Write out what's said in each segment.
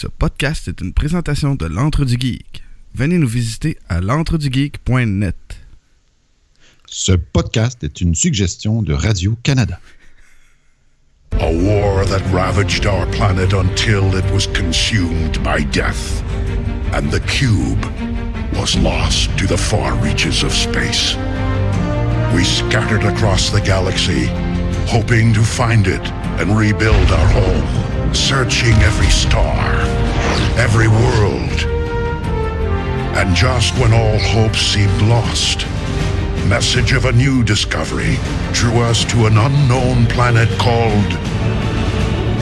Ce podcast est une présentation de l'Antre du Geek. Venez nous visiter à l'entredugeek.net. Ce podcast est une suggestion de Radio-Canada. A war that ravaged our planet until it was consumed by death. And the cube was lost to the far reaches of space. We scattered across the galaxy, hoping to find it and rebuild our home, searching every star, every world. And just when all hope seemed lost, message of a new discovery drew us to an unknown planet called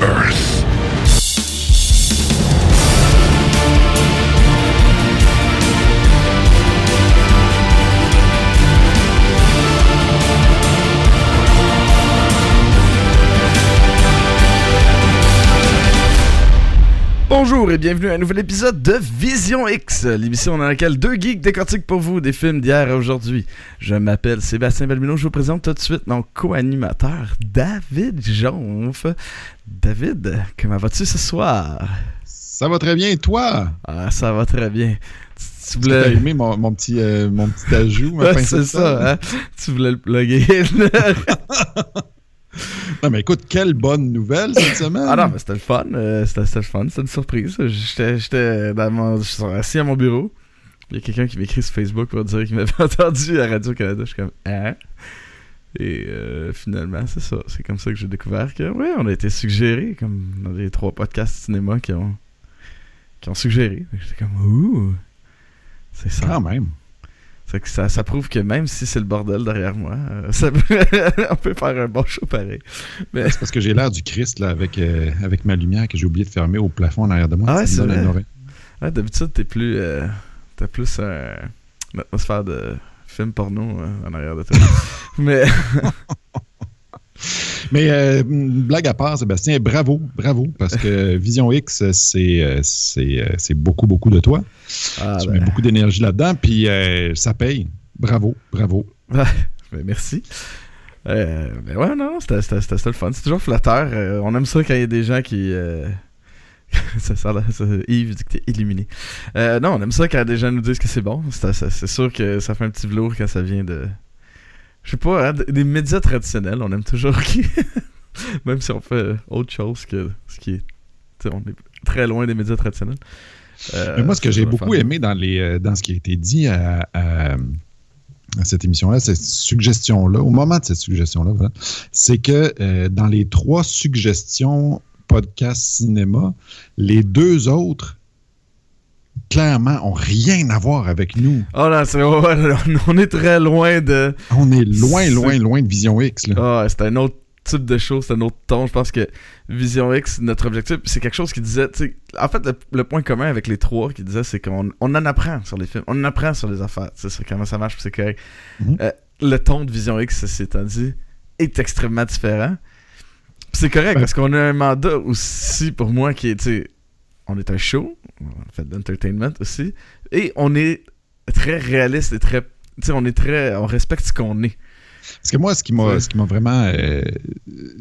Earth. Bonjour et bienvenue à un nouvel épisode de Vision X, l'émission dans laquelle deux geeks décortiquent pour vous des films d'hier à aujourd'hui. Je m'appelle Sébastien Belmino, je vous présente tout de suite mon co-animateur David Jonf. David, comment vas-tu ce soir? Ça va très bien, et toi? Ah, ça va très bien. Tu, tu voulais... aimé mon, mon, petit, euh, mon petit ajout? Ouais, c'est ça, hein? Tu voulais le plugger. Non, mais écoute, quelle bonne nouvelle cette semaine! Ah non, mais c'était le fun. Euh, c'était, le fun. C'était une surprise. J'étais, j'étais dans mon, je suis assis à mon bureau. Il y a quelqu'un qui m'écrit sur Facebook pour dire qu'il m'avait entendu à Radio-Canada. Je suis comme, hein? Et euh, finalement, c'est ça. C'est comme ça que j'ai découvert que, oui, on a été suggéré, comme dans les trois podcasts cinéma qui ont, qui ont suggéré. J'étais comme, ouh! C'est ça. Quand même. Ça, ça, ça, prouve que même si c'est le bordel derrière moi, euh, ça peut, on peut faire un bon show pareil. Mais... C'est parce que j'ai l'air du Christ là, avec, euh, avec ma lumière que j'ai oublié de fermer au plafond en arrière de moi. Ah ouais, c'est vrai. Ouais, d'habitude, t'es plus. Euh, t'as plus un, une atmosphère de film porno en arrière de toi. Mais. Mais euh, blague à part, Sébastien, bravo, bravo, parce que Vision X, c'est, c'est, beaucoup, beaucoup de toi. Ah, tu ben. mets beaucoup d'énergie là-dedans, puis euh, ça paye. Bravo, bravo. ben, merci. Euh, mais ouais, non, c'était, le fun. C'est toujours flatteur. Euh, on aime ça quand il y a des gens qui. Euh, ça, ça, ça, Yves dit que t'es illuminé. Euh, non, on aime ça quand des gens nous disent que c'est bon. C'est, c'est sûr que ça fait un petit velours quand ça vient de je sais pas, hein, des médias traditionnels, on aime toujours qui? Même si on fait autre chose que ce qui est. on est très loin des médias traditionnels. Euh, moi, ce que j'ai beaucoup aimé dans, les, euh, dans ce qui a été dit à, à, à cette émission-là, cette suggestion-là, au moment de cette suggestion-là, voilà, c'est que euh, dans les trois suggestions podcast cinéma, les deux autres clairement, ont rien à voir avec nous. Oh là, c'est, on est très loin de. On est loin, loin, loin de Vision X. Là. Ah, c'est un autre type de choses, c'est un autre ton. Je pense que Vision X, notre objectif, c'est quelque chose qui disait. En fait, le, point commun avec les trois qui disait, c'est qu'on on en apprend sur les films, on en apprend sur les affaires. Comment ça marche, c'est correct. Mm-hmm. euh, le ton de Vision X, c'est étant dit, est extrêmement différent. c'est correct parce qu'on a un mandat aussi pour moi qui est, on est un show, on fait de l'entertainment aussi, et on est très réaliste et très. on est très. On respecte ce qu'on est. Parce que moi, ce qui m'a, ce qui m'a vraiment euh,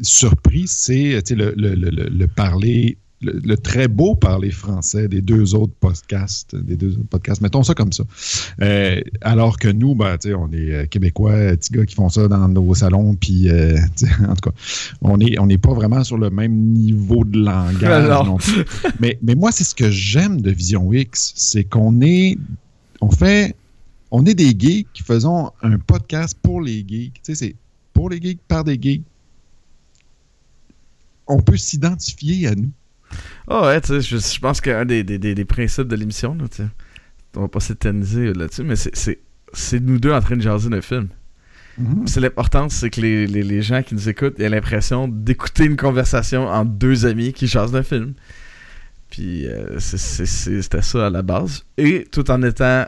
surpris, c'est le, le, le, le, parler le, très beau parler français des deux autres podcasts, des deux autres podcasts, mettons ça comme ça. Euh, alors que nous, ben, on est euh, québécois, petits gars qui font ça dans nos salons, puis euh, en tout cas, on n'est on est pas vraiment sur le même niveau de langage. non plus. mais, mais moi, c'est ce que j'aime de Vision X, c'est qu'on est, on fait, on est des geeks qui faisons un podcast pour les geeks. Tu sais, c'est pour les geeks, par des geeks. On peut s'identifier à nous. Ah oh ouais, tu sais, je, je, pense qu'un des, des, des, principes de l'émission, là, tu sais, on va pas s'éterniser là-dessus, mais c'est nous deux en train de jaser d'un film. Mm-hmm. C'est l'important, c'est que les, les, les, gens qui nous écoutent aient l'impression d'écouter une conversation entre deux amis qui jasent d'un film. Puis euh, c'était ça à la base. Et tout en étant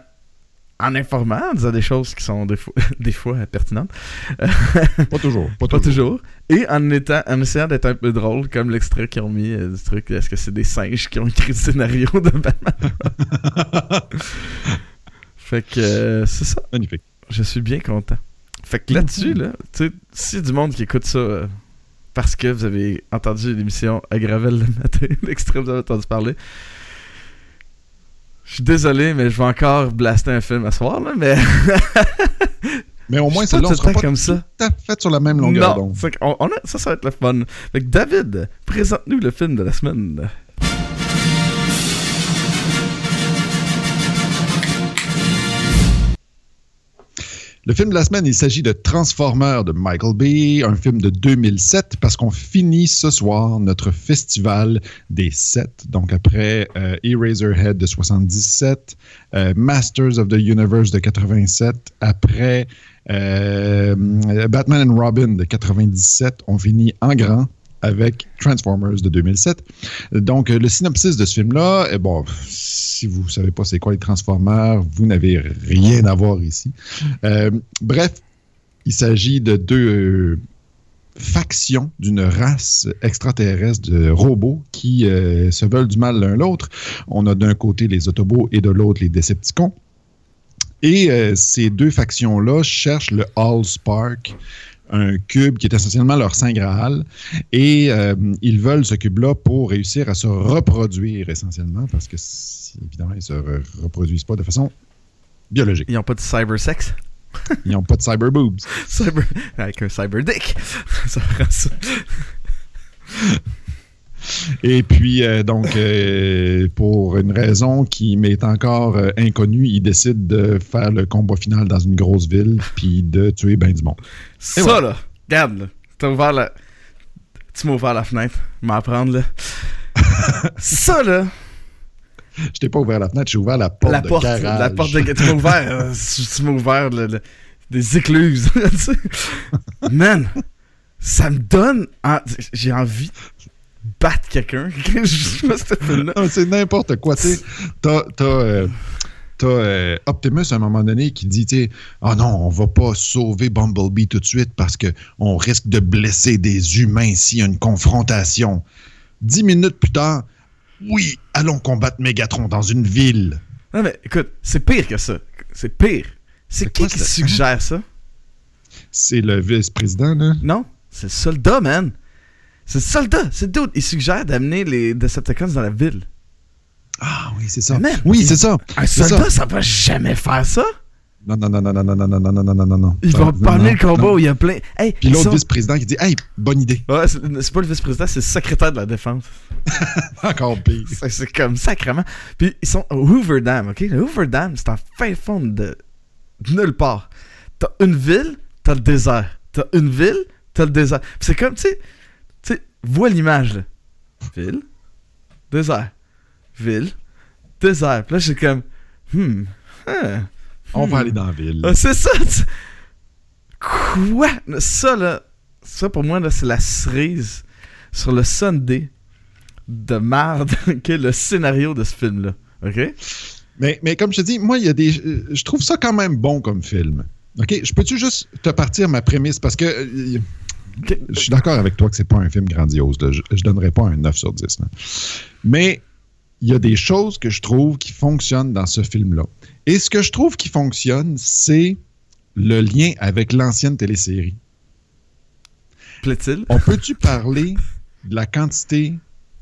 en informant, en disant des choses qui sont des fois, des fois pertinentes. pas toujours. Pas, pas toujours. Et en, étant, en essayant d'être un peu drôle, comme l'extrait qu'ils ont mis euh, du truc, est-ce que c'est des singes qui ont écrit le scénario de Batman? fait que euh, c'est ça. Magnifique. Je suis bien content. Fait que là-dessus, là, tu sais, du monde qui écoute ça euh, parce que vous avez entendu l'émission à Gravel le matin, l'extrait, vous avez entendu parler, Je suis désolé, mais je vais encore blaster un film à soir, là, mais. Mais au moins, celle-là, on sera pas comme ça. tout à fait sur la même longueur non, on a- ça, ça va être le fun. Fait que David, présente-nous le film de la semaine. Le film de la semaine, il s'agit de Transformers de Michael Bay, un film de 2007, parce qu'on finit ce soir notre festival des sept. Donc après euh, Eraserhead de 77, euh, Masters of the Universe de 87, après euh, Batman and Robin de 97, on finit en grand avec Transformers de 2007. Donc, euh, le synopsis de ce film-là, eh bon, si vous ne savez pas c'est quoi les Transformers, vous n'avez rien à voir ici. Euh, bref, il s'agit de deux euh, factions d'une race extraterrestre de robots qui se veulent du mal l'un l'autre. On a d'un côté les Autobots et de l'autre les Decepticons. Et ces deux factions-là cherchent le Allspark, un cube qui est essentiellement leur Saint Graal. Et euh, ils veulent ce cube-là pour réussir à se reproduire essentiellement, parce que, si- évidemment, ils ne se re- reproduisent pas de façon biologique. Ils ont pas de cybersex? Ils n'ont pas de cyber boobs. Cyber... Avec un cyber dick. ça. Et puis, euh, donc, euh, pour une raison qui m'est encore euh, inconnue, ils décident de faire le combat final dans une grosse ville, puis de tuer ben du monde. Ça, voilà. là. Regarde, là. T'as ouvert la. Tu m'as ouvert la fenêtre. M'apprendre, là. ça, là. Je t'ai pas ouvert la fenêtre, j'ai ouvert la porte la de porte. garage. La porte de. Tu m'as ouvert. tu m'as ouvert le- le- des écluses. Man, ça me donne. en- J'ai envie battre quelqu'un. C'est n'importe quoi. T'as t'as, euh, t'as, euh, Optimus à un moment donné qui dit tu Ah non, on va pas sauver Bumblebee tout de suite parce qu'on risque de blesser des humains s'il y a une confrontation. Dix minutes plus tard, oui, allons combattre Megatron dans une ville. Non, mais écoute, c'est pire que ça. C'est pire. C'est qui qui suggère ça? C'est le vice-président, là. Non, c'est le soldat, man. C'est soldat. C'est dude. Il suggère d'amener les Decepticons dans la ville. Ah oui, c'est ça. Oui, c'est ça. Un soldat, ça. ça va jamais faire ça. Non, non, non, non, non, non, non, non, non, non, non, non, non. Il Non, va non, pas amener non, le combat non. où il y a plein. Hey, Puis ils l'autre sont- vice-président qui dit Hey, bonne idée. Ouais, c'est pas le vice-président, c'est le secrétaire de la défense. Encore pire. C'est comme sacrément. Puis ils sont au Hoover Dam, ok? Le Hoover Dam, c'est en fin fond de, nulle part. T'as une ville, t'as le désert. T'as une ville, t'as le désert. C'est comme, tu sais, vois l'image, là. Ville, désert. Ville, désert. Puis là, j'ai comme, hmm, hein, On va hmm. aller dans la ville. Ah, c'est ça! tu- Quoi? Ça, là, ça pour moi, là, c'est la cerise sur le Sunday de marde qu'est le scénario de ce film-là. OK? Mais, mais comme je te dis, moi, il y a des. euh, Je trouve ça quand même bon comme film. OK? Je peux-tu juste te partir ma prémisse? Parce que euh. Je suis d'accord avec toi que c'est pas un film grandiose. là. Je, je donnerais pas un 9 sur 10. là. Mais il y a des choses que je trouve qui fonctionnent dans ce film-là. Et ce que je trouve qui fonctionne, c'est le lien avec l'ancienne télésérie. Plaît-il? On peut-tu parler de la quantité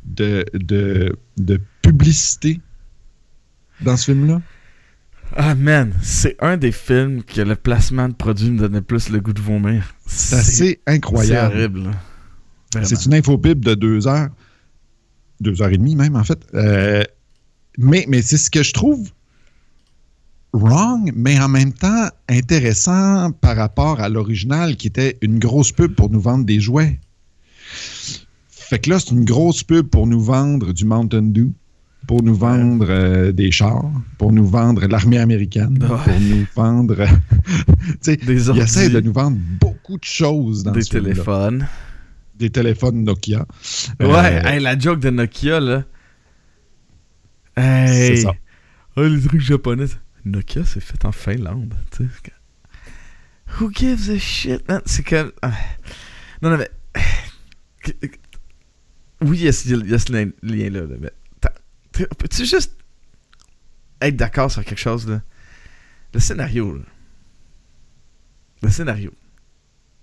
de, de, de publicité dans ce film-là? Ah, man, c'est un des films que le placement de produit me donnait plus le goût de vomir. C'est assez C'est incroyable. horrible. C'est une de deux heures. Deux heures et demie même, en fait. Euh, mais mais c'est ce que je trouve wrong, mais en même temps intéressant par rapport à l'original qui était une grosse pub pour nous vendre des jouets. Fait que là, c'est une grosse pub pour nous vendre du Mountain Dew, pour nous vendre euh, des chars, pour nous vendre l'armée américaine, Ouais. pour nous vendre. Des il ordi, essaie de nous vendre beaucoup de choses dans des ce téléphones. des téléphones Nokia. Ouais, Euh, hey, la joke de Nokia, là. Hey! C'est ça. Oh, les trucs japonais. Nokia, c'est fait en Finlande. Who gives a shit, man? C'est comme. ah. Non, non, mais. Oui, il y a, ce- lien-là, là, mais. Peux-tu juste être d'accord sur quelque chose, là? Le scénario, là. Le scénario.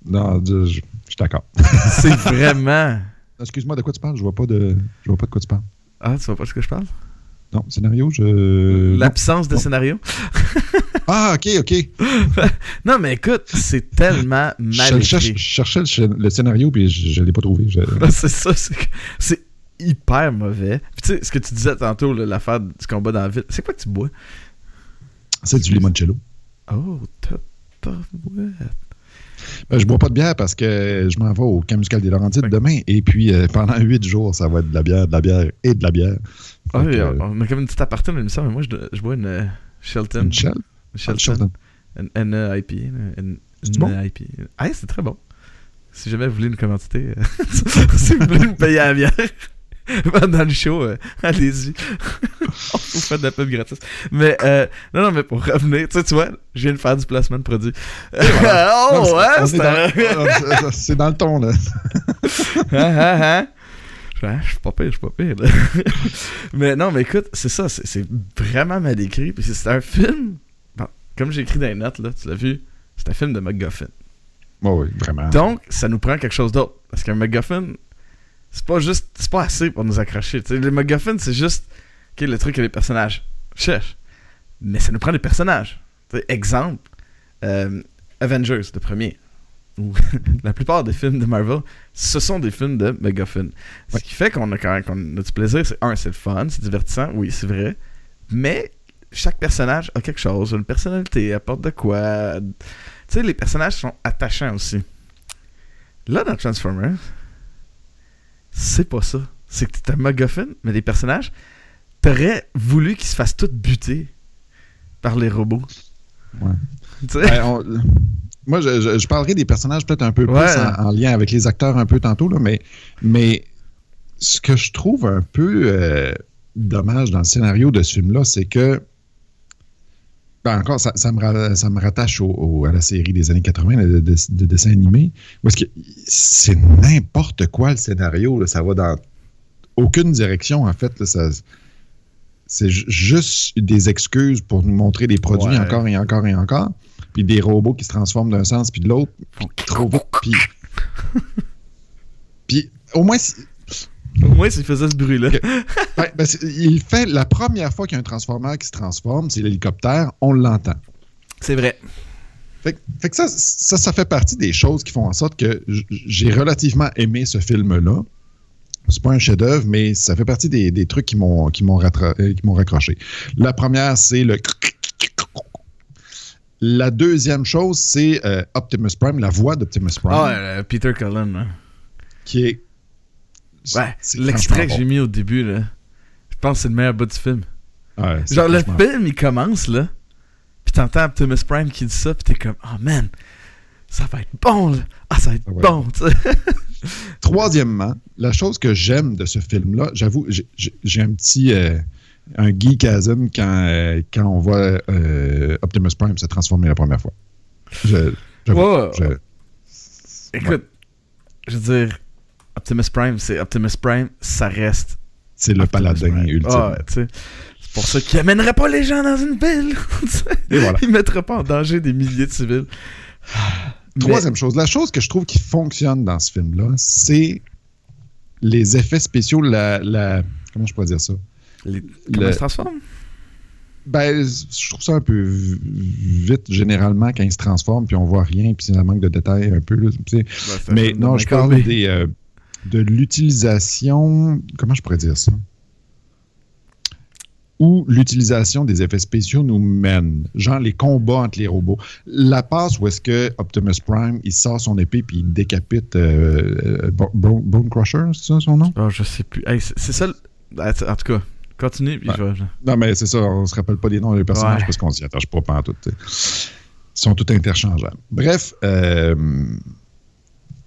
Non, je, je- je suis d'accord. C'est vraiment. Excuse-moi, de quoi tu parles? Je vois pas de, je vois pas de quoi tu parles. Ah, tu vois pas de ce que je parle? Non, scénario, je. L'absence de Non. scénario. Ah, ok, ok. Non, mais écoute, c'est tellement Je, mal cherche- écrit. je cherchais le, le scénario, puis je ne l'ai pas trouvé. Je- c'est ça, c'est hyper mauvais. Puis tu sais, ce que tu disais tantôt, l'affaire du combat dans la ville, c'est quoi que tu bois? C'est du limoncello. Oh, ouais. Ben, je bois pas de bière parce que je m'en vais au camp musical des Laurentides demain. Et puis, euh, pendant huit jours, ça va être de la bière, de la bière et de la bière. Ah oui, que, on a comme une petite aparté dans l'émission, mais moi, je, je bois une euh, Shelton. une Ah, Shelton. Une. Une, C'est une. Ah, c'est très bon. Si jamais vous voulez une commandité, euh, si vous voulez me payer la bière pendant le show, euh, allez-y. On vous fait de la pub gratis. Mais, euh, non, non, mais pour revenir, tu sais, tu vois, je viens de faire du placement de produit. Oh, ouais, c'est dans- le ton, là. Hein, hein, hein? Je suis pas pire, je suis pas pire. là. mais non, mais écoute, c'est ça, c'est vraiment mal écrit. Puis c'est un film, bon, comme j'ai écrit dans les notes, là, tu l'as vu, c'est un film de MacGuffin. Oui, oui, vraiment. Donc, ça nous prend quelque chose d'autre. Parce qu'un MacGuffin, c'est pas juste, c'est pas assez pour nous accrocher. Tu sais, le MacGuffin, c'est juste, ok, le truc que les personnages cherchent. Mais ça nous prend des personnages. Tu sais, exemple, euh, Avengers, le premier. Ou la plupart des films de Marvel, ce sont des films de MacGuffin. Ce Ouais. qui fait qu'on a quand même a du plaisir. C'est un, c'est le fun, c'est divertissant, oui, c'est vrai. Mais chaque personnage a quelque chose, une personnalité, apporte de quoi. Tu sais, les personnages sont attachants aussi. Là, dans Transformers, c'est pas ça. C'est que t'es un MacGuffin, mais les personnages, t'aurais voulu qu'ils se fassent tous buter par les robots. Ouais. Tu sais? Ben, on- moi, je, je- je parlerai des personnages peut-être un peu Ouais. plus en, en lien avec les acteurs un peu tantôt, là, mais, mais ce que je trouve un peu euh, dommage dans le scénario de ce film-là, c'est que ben encore, ça, ça me, ça me rattache au- au- à la série des années 80 de, de- de dessins animés, est-ce que c'est n'importe quoi le scénario, là, ça va dans aucune direction, en fait. là, ça- c'est ju- juste des excuses pour nous montrer des produits Ouais. encore et encore et encore, puis des robots qui se transforment d'un sens puis de l'autre, puis trop vite, puis... puis au moins, Au moins, s'il faisait ce bruit-là. Ouais, ben, il fait la première fois qu'il y a un transformateur qui se transforme, c'est l'hélicoptère, on l'entend. C'est vrai. Fait, que- fait que ça, ça, ça fait partie des choses qui font en sorte que j'ai relativement aimé ce film-là. C'est pas un chef-d'œuvre, mais ça fait partie des, des trucs qui m'ont qui m'ont rattra- euh, qui m'ont raccroché. La première, c'est le la deuxième chose, c'est euh, Optimus Prime, la voix d'Optimus Prime, Ah, euh, Peter Cullen. hein. qui est. Ouais, l'extrait que j'ai mis au début, là. Je pense que c'est le meilleur bout du film. Ouais, Genre, le film, il commence, là. Puis t'entends Optimus Prime qui dit ça, puis t'es comme, oh man, ça va être bon, là. Ah, ça va être Ah ouais. bon, tu sais. Troisièmement, la chose que j'aime de ce film-là, j'avoue, j'ai- un petit euh, un geekasm quand, euh, quand on voit euh, Optimus Prime se transformer la première fois. Je- Écoute, je veux dire, Optimus Prime, c'est Optimus Prime, ça reste c'est le Optimus paladin Prime. ultime. Ah. C'est pour ça qu'il amènerait pas les gens dans une ville. Et voilà. Il mettrait pas en danger des milliers de civils. Mais- Troisième chose, la chose que je trouve qui fonctionne dans ce film-là, c'est les effets spéciaux, la, la- comment je pourrais dire ça? les- Comment Le- se transforme? Ben, je trouve ça un peu vite, généralement, quand il se transforme, puis on voit rien, puis c'est un manque de détails un peu. là. Ben, Mais non, je parle des, euh, de l'utilisation. Comment je pourrais dire ça? Où l'utilisation des effets spéciaux nous mène. Genre les combats entre les robots. La passe où est-ce que Optimus Prime, il sort son épée puis il décapite euh, euh, Bo- Bone Bone Crusher, c'est ça son nom? Oh, je sais plus. Hey, c'est ça. t- En tout cas, continue, puis je. Non, mais c'est ça, on se rappelle pas des noms des personnages Ouais. parce qu'on s'y attache pas tu sais. Ils sont tous interchangeables. Bref, euh,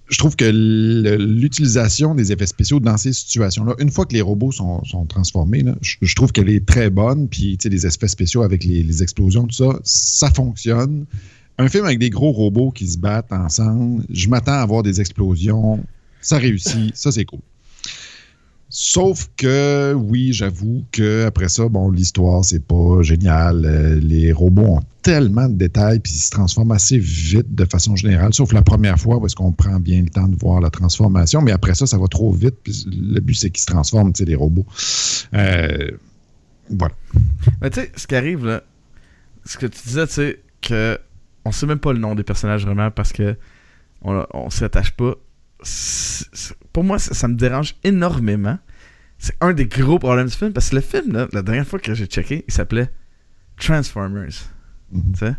je trouve que l'utilisation des effets spéciaux dans ces situations-là, une fois que les robots sont, transformés, je, trouve qu'elle est très bonne. Puis, tu sais, les effets spéciaux avec les, les explosions, tout ça, ça fonctionne. Un film avec des gros robots qui se battent ensemble, je m'attends à avoir des explosions. Ça réussit, ça c'est cool. Sauf que, oui, j'avoue que après ça, bon, l'histoire, c'est pas génial. Euh, les robots ont tellement de détails, puis ils se transforment assez vite de façon générale, sauf la première fois, parce qu'on prend bien le temps de voir la transformation, mais après ça, ça va trop vite, le but, c'est qu'ils se transforment, tu sais, les robots. Euh, Voilà. Mais tu sais, ce qui arrive, ce que tu disais, tu sais, que on sait même pas le nom des personnages vraiment parce que on, on s'y attache pas. Pour moi, ça, ça me dérange énormément. C'est un des gros problèmes du film parce que le film, là, la dernière fois que j'ai checké, il s'appelait Transformers. Tu sais?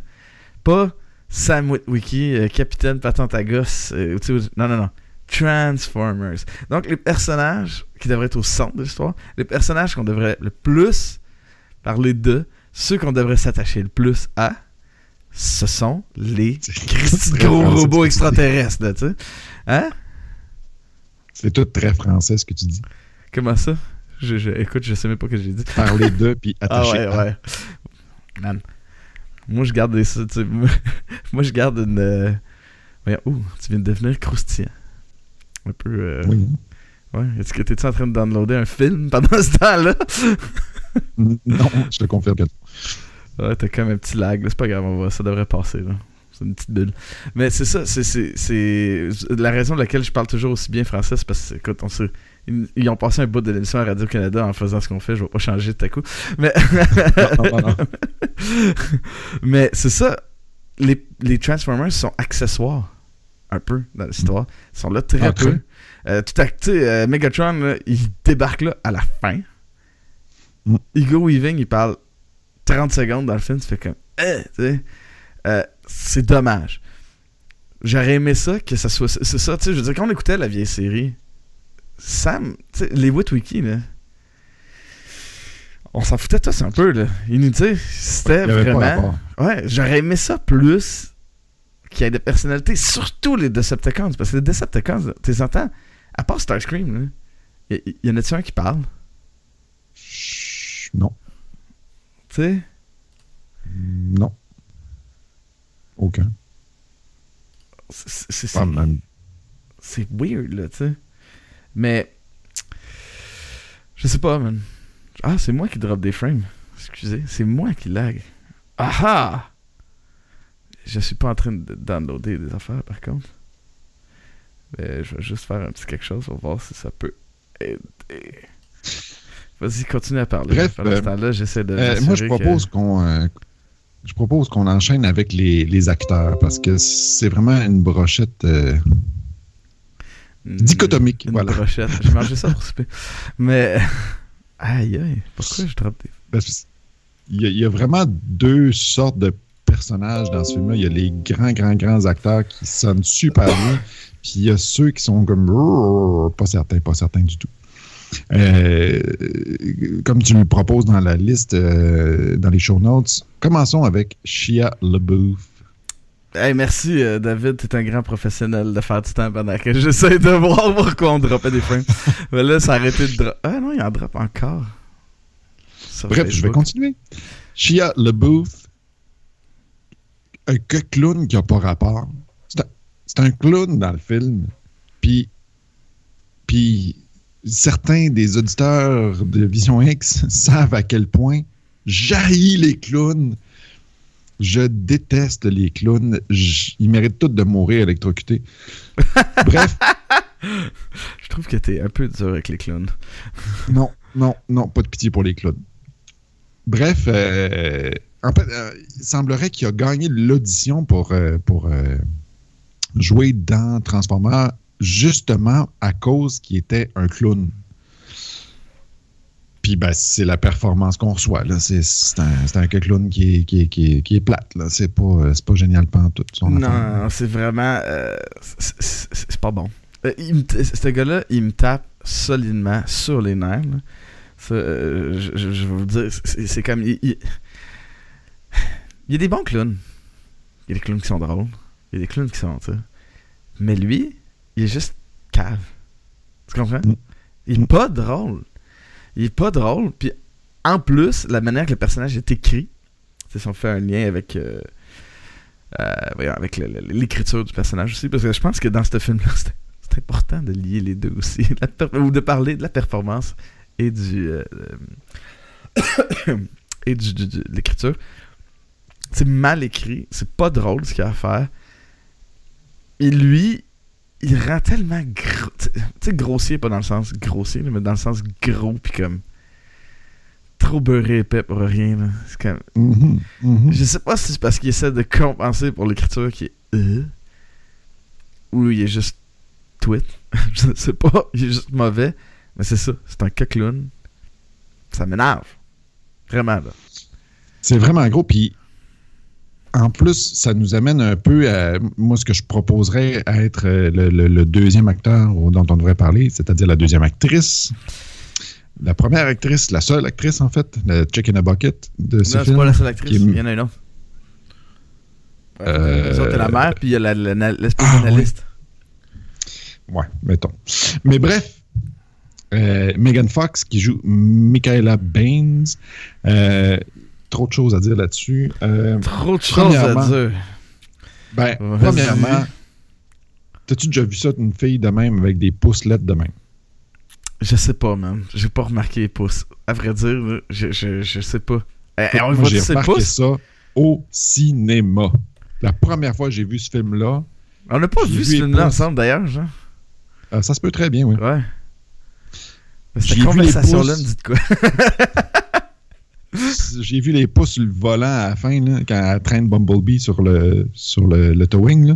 Pas Sam Witwicky, euh, Capitaine Patente à gosse. euh, non, non, non. Transformers. Donc, les personnages qui devraient être au centre de l'histoire, les personnages qu'on devrait le plus parler d'eux, ceux qu'on devrait s'attacher le plus à, ce sont les de gros robots extraterrestres, tu sais. Hein? C'est tout très français ce que tu dis. Comment ça? Je, je- écoute, je sais même pas ce que j'ai dit. Parler d'eux puis Ah attacher. ouais, à. ouais. Man. Moi, je garde des... tu sais, Moi, moi, je garde une... euh, ouh, tu viens de devenir croustillant. Un peu... euh, Oui. Ouais, est-ce que t'es-tu en train de downloader un film pendant ce temps-là? Non, je te confirme que Ouais, t'as comme un petit lag, c'est pas grave, on va, ça devrait passer, là. C'est une petite bulle. Mais c'est ça, c'est. La raison de laquelle je parle toujours aussi bien français, c'est parce que, écoute, on sait... Ils, ont passé un bout de l'émission à Radio-Canada en faisant ce qu'on fait, je vais pas changer de à coup. Mais... Non, non, non. Mais c'est ça, les, les Transformers sont accessoires, un peu, dans l'histoire. Ils sont là très peu. Euh, tout à tu sais, euh, Megatron, là, il débarque là à la fin. Mm. Hugo Weaving, il parle 30 secondes dans le film, tu fais comme, eh, tu sais, Euh, c'est dommage. J'aurais aimé ça, que ça soit. C'est ça, tu sais, je veux dire, quand on écoutait la vieille série, Sam, tu sais, les Witwiki, là. On s'en foutait tous un peu, là. Ils nous, tu sais, c'était Il vraiment. Ouais, j'aurais aimé ça plus qu'il y ait des personnalités, surtout les Decepticons. Parce que les Decepticons, tu les entends, à part Starscream, là, y, en a-tu un qui parle? Chut, Non. Tu sais? Non. Aucun. C'est- C'est weird, là, tu sais. Mais. Je sais pas, man. Ah, c'est moi qui drop des frames. Excusez, c'est moi qui lag. Ah ah! Je suis pas en train de downloader des affaires, par contre. Mais je vais juste faire un petit quelque chose pour voir si ça peut aider. Vas-y, continue à parler. Bref, Pendant ce euh, temps-là, j'essaie de. Euh, moi, je propose qu'on euh, je propose qu'on enchaîne avec les, les acteurs parce que c'est vraiment une brochette. euh, dichotomique, Une voilà. brochette. J'ai mangé ça pour souper. Mais. Aïe, aïe. Pourquoi je drop des. que il y, a, il y a vraiment deux sortes de personnages dans ce film-là. Il y a les grands, grands, grands acteurs qui sonnent super bien, puis il y a ceux qui sont comme pas certains, pas certains du tout. Euh, comme tu le proposes dans la liste, euh, dans les show notes, commençons avec Shia LaBeouf. Hey, merci euh, David, t'es un grand professionnel de faire du temps pendant que j'essaie de voir pourquoi on dropait des frames. Mais là, ça a arrêté de drop. Ah non, il en drop encore. Sur Bref, je vais continuer. Shia LaBeouf, un que clown qui n'a pas rapport. C'est un, un clown dans le film. Puis, puis certains des auditeurs de Vision X savent à quel point j'haïs les clowns. Je déteste les clowns. Ils méritent tous de mourir électrocutés. Bref, Je trouve que t'es un peu dur avec les clowns. Non, non, non, pas de pitié pour les clowns. Bref, euh, en fait, euh, il semblerait qu'il a gagné l'audition pour, euh, pour euh, jouer dans Transformers justement à cause qu'il était un clown. Puis ben, c'est la performance qu'on reçoit. C'est, un, un clown qui est, qui est, qui est, qui est plate. C'est, pas, euh, c'est pas génial pantoute. son Non, c'est vraiment. euh, c'est- pas bon. Euh, ce gars-là, il me tape solidement sur les nerfs. Ça, euh, je, je- je vais vous dire, c'est comme. Il, il- il y a des bons clowns. Il y a des clowns qui sont drôles. Il y a des clowns qui sont. Mais lui, il est juste cave. Tu comprends? Mm. Il est pas drôle. Il est pas drôle. Puis en plus, la manière que le personnage est écrit, sais, si on fait un lien avec. euh, euh, voyons, avec l'écriture du personnage aussi, parce que je pense que dans ce film-là, c'est c'est important de lier les deux aussi, ou de parler de la performance et du euh, et du, du- du- de l'écriture. C'est mal écrit, c'est pas drôle ce qu'il y a à faire. Et lui, il rend tellement gros, tu sais, grossier, pas dans le sens grossier, mais dans le sens gros, puis comme trop beurré épais pour rien. Là. C'est comme... Mhm, mhm. Je sais pas si c'est parce qu'il essaie de compenser pour l'écriture qui est euh, ou il est juste tweet. je sais pas, il est juste mauvais. Mais c'est ça, c'est un clown. Ça m'énerve. Vraiment, là. C'est vraiment gros. Puis, en plus, ça nous amène un peu à moi ce que je proposerais à être euh, le, le- le deuxième acteur dont on devrait parler, c'est-à-dire la deuxième actrice. La première actrice, la seule actrice en fait, le Chick in a Bucket de ce Non, c'est film. pas la seule actrice, il y en a une autre. Ouais, Euh, les autres, la mère, puis il y a la- la- la- l'espèce Ah. Ouais, mettons. Mais bref, euh, Megan Fox qui joue Michaela Baines. Euh, trop de choses à dire là-dessus. Euh, Trop de choses à dire. ben, premièrement, t'as-tu déjà vu ça d'une fille de même avec des pouces lettres de même? Je sais pas, man. J'ai pas remarqué les pouces. À vrai dire, je, je, je sais pas. Eh, j'ai remarqué pouces? ça au cinéma. La première fois que j'ai vu ce film-là, On n'a pas vu ce film-là ensemble, d'ailleurs, genre. euh, ça se peut très bien, oui. Ouais. Cette conversation-là me dit de quoi? J'ai vu les pouces sur le volant à la fin, là, quand elle traîne Bumblebee sur le, sur le, le towing. Là.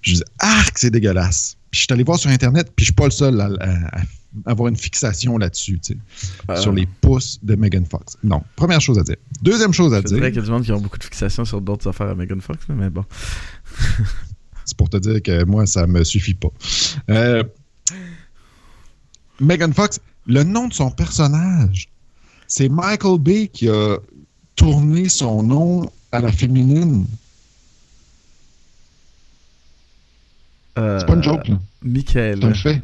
Je dis, arc, c'est dégueulasse. Puis je suis allé voir sur Internet, puis je suis pas le seul à, à- à avoir une fixation là-dessus, tu sais, Euh, sur les pouces de Megan Fox. Non, première chose à dire. Deuxième chose à C'est vrai dire, qu'il y a du monde qui ont beaucoup de fixations sur d'autres affaires à Megan Fox, mais bon. c'est pour te dire que moi, ça me suffit pas. Euh, Megan Fox, le nom de son personnage, c'est Michael Bay qui a tourné son nom à la féminine. Euh, C'est pas une joke, là. Michael. C'est un fait.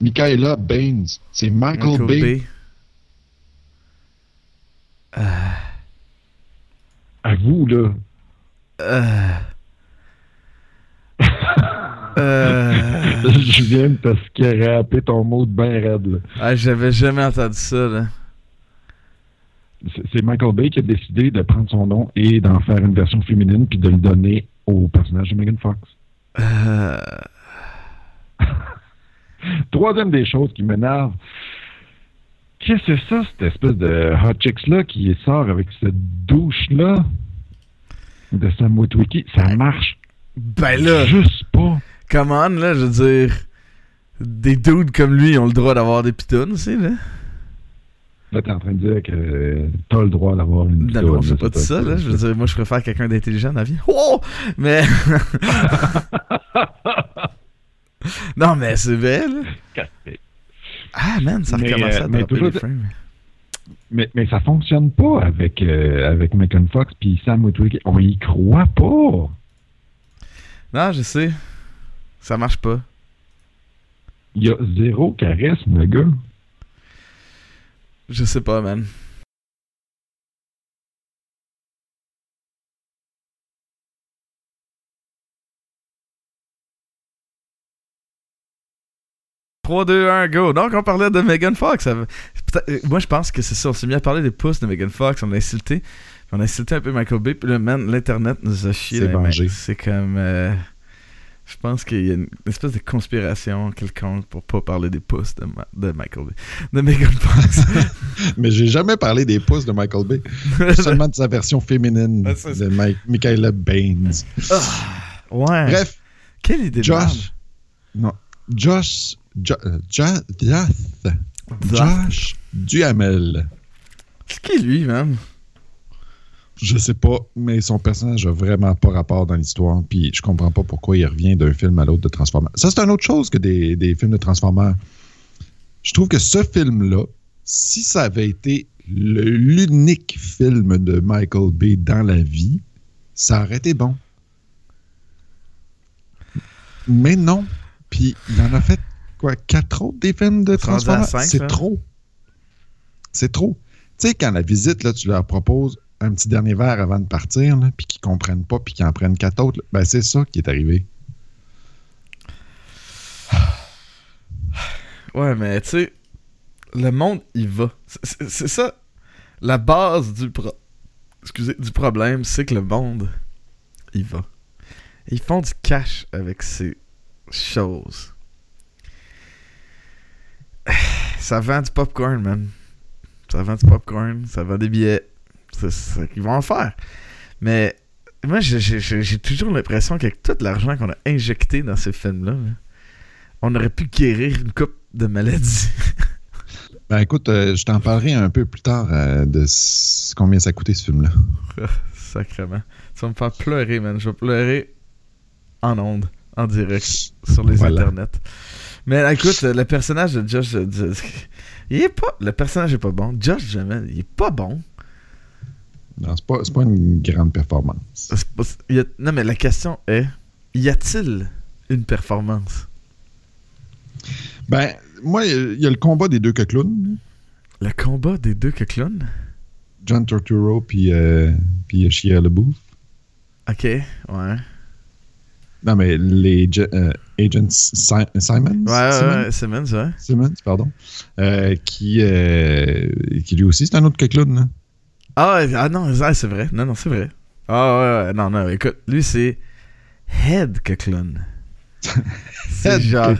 Michaela Baines. C'est Michael, Michael Bay. Bay. À vous, là. Euh... euh... Je viens de te scraper ton mot de bien raide. Ah, j'avais jamais entendu ça, là. C'est- Michael Bay qui a décidé de prendre son nom et d'en faire une version féminine puis de le donner au personnage de Megan Fox. Euh... Troisième des choses qui m'énerve. Qu'est-ce que c'est ça, cette espèce de hot chicks-là qui sort avec cette douche-là de Sam Witwicky? Ça marche Ben là, juste pas. come on, là, je veux dire... Des dudes comme lui ont le droit d'avoir des pitounes aussi, là. Là, t'es en train de dire que t'as le droit d'avoir une Non, non, pitoune, j'ai pas dit ça, là. Je veux dire, moi, je préfère quelqu'un d'intelligent dans la vie. Oh! Mais... non, mais c'est là. Ah, man, ça recommence euh, à mais dropper toujours- les frames. Mais, mais ça fonctionne pas avec, euh, avec Megan Fox puis Sam Witwicky. On y croit pas. Non, je sais. Ça marche pas. Il y a zéro charisme, le gars. Je sais pas, man. « 3, 2, 1, go! » Donc, on parlait de Megan Fox. Euh, Moi, je pense que c'est ça. On s'est mis à parler des pouces de Megan Fox. On a insulté. On a insulté un peu Michael Bay. Puis là, man, l'Internet nous a chié. C'est. C'est comme... euh, Je pense qu'il y a une espèce de conspiration quelconque pour pas parler des pouces de, Ma- de Michael Bay. De Megan Fox. Mais j'ai jamais parlé des pouces de Michael Bay. Seulement de sa version féminine Ouais, c'est ça. de Mike, Michaela Baines. ouais. Bref, Quelle idée de Josh. non, Josh, Jo- Jo- Josh, Duhamel. C'est qui lui, man? Je sais pas, mais son personnage a vraiment pas rapport dans l'histoire. Puis je comprends pas pourquoi il revient d'un film à l'autre de Transformers. Ça, c'est une autre chose que des, des films de Transformers. Je trouve que ce film-là, si ça avait été l'unique film de Michael Bay dans la vie, ça aurait été bon. Mais non. Puis il en a fait quoi, quatre autres des films de Transformers? C'est là. trop. C'est trop. Tu sais, quand la visite, là, tu leur proposes un petit dernier verre avant de partir, puis qu'ils comprennent pas, puis qu'ils en prennent quatre autres, ben c'est ça qui est arrivé. Ouais, mais tu sais, le monde, il va. C'est ça. La base du, pro- Excusez, du problème, c'est que le monde, il va. Ils font du cash avec ces choses. Ça vend du popcorn, man. ça vend du popcorn, ça vend des billets. C'est ça qu'ils vont en faire. Mais moi, j'ai- toujours l'impression qu'avec tout l'argent qu'on a injecté dans ces films-là, là, on aurait pu guérir une coupe de maladies. Ben écoute, euh, je t'en parlerai un peu plus tard euh, de combien ça a coûté ce film-là. Sacrement. Tu vas me faire pleurer, man. Je vais pleurer en ondes, en direct, sur les Voilà. internets. Mais écoute, le personnage de Josh, il est pas. Le personnage est pas bon. Josh Jamel, il est pas bon. Non, c'est pas, pas une grande performance. Pas- a- non, mais la question est y a-t-il une performance? Ben, moi, il y a le combat des deux clowns, Le combat des deux que clowns John Turturro puis, euh, puis Shia LaBeouf. Ok, ouais. Non, mais les euh, Agents Si- Simons? Ouais, ouais, Simmons? ouais, Simmons, ouais. Simmons, pardon. Euh, qui, euh, qui lui aussi, c'est un autre clown. Là. Ah, ah non, ah, c'est vrai. Non, non, c'est vrai. Ah ouais, ouais, non, non, écoute, lui c'est Head Clown. c'est genre,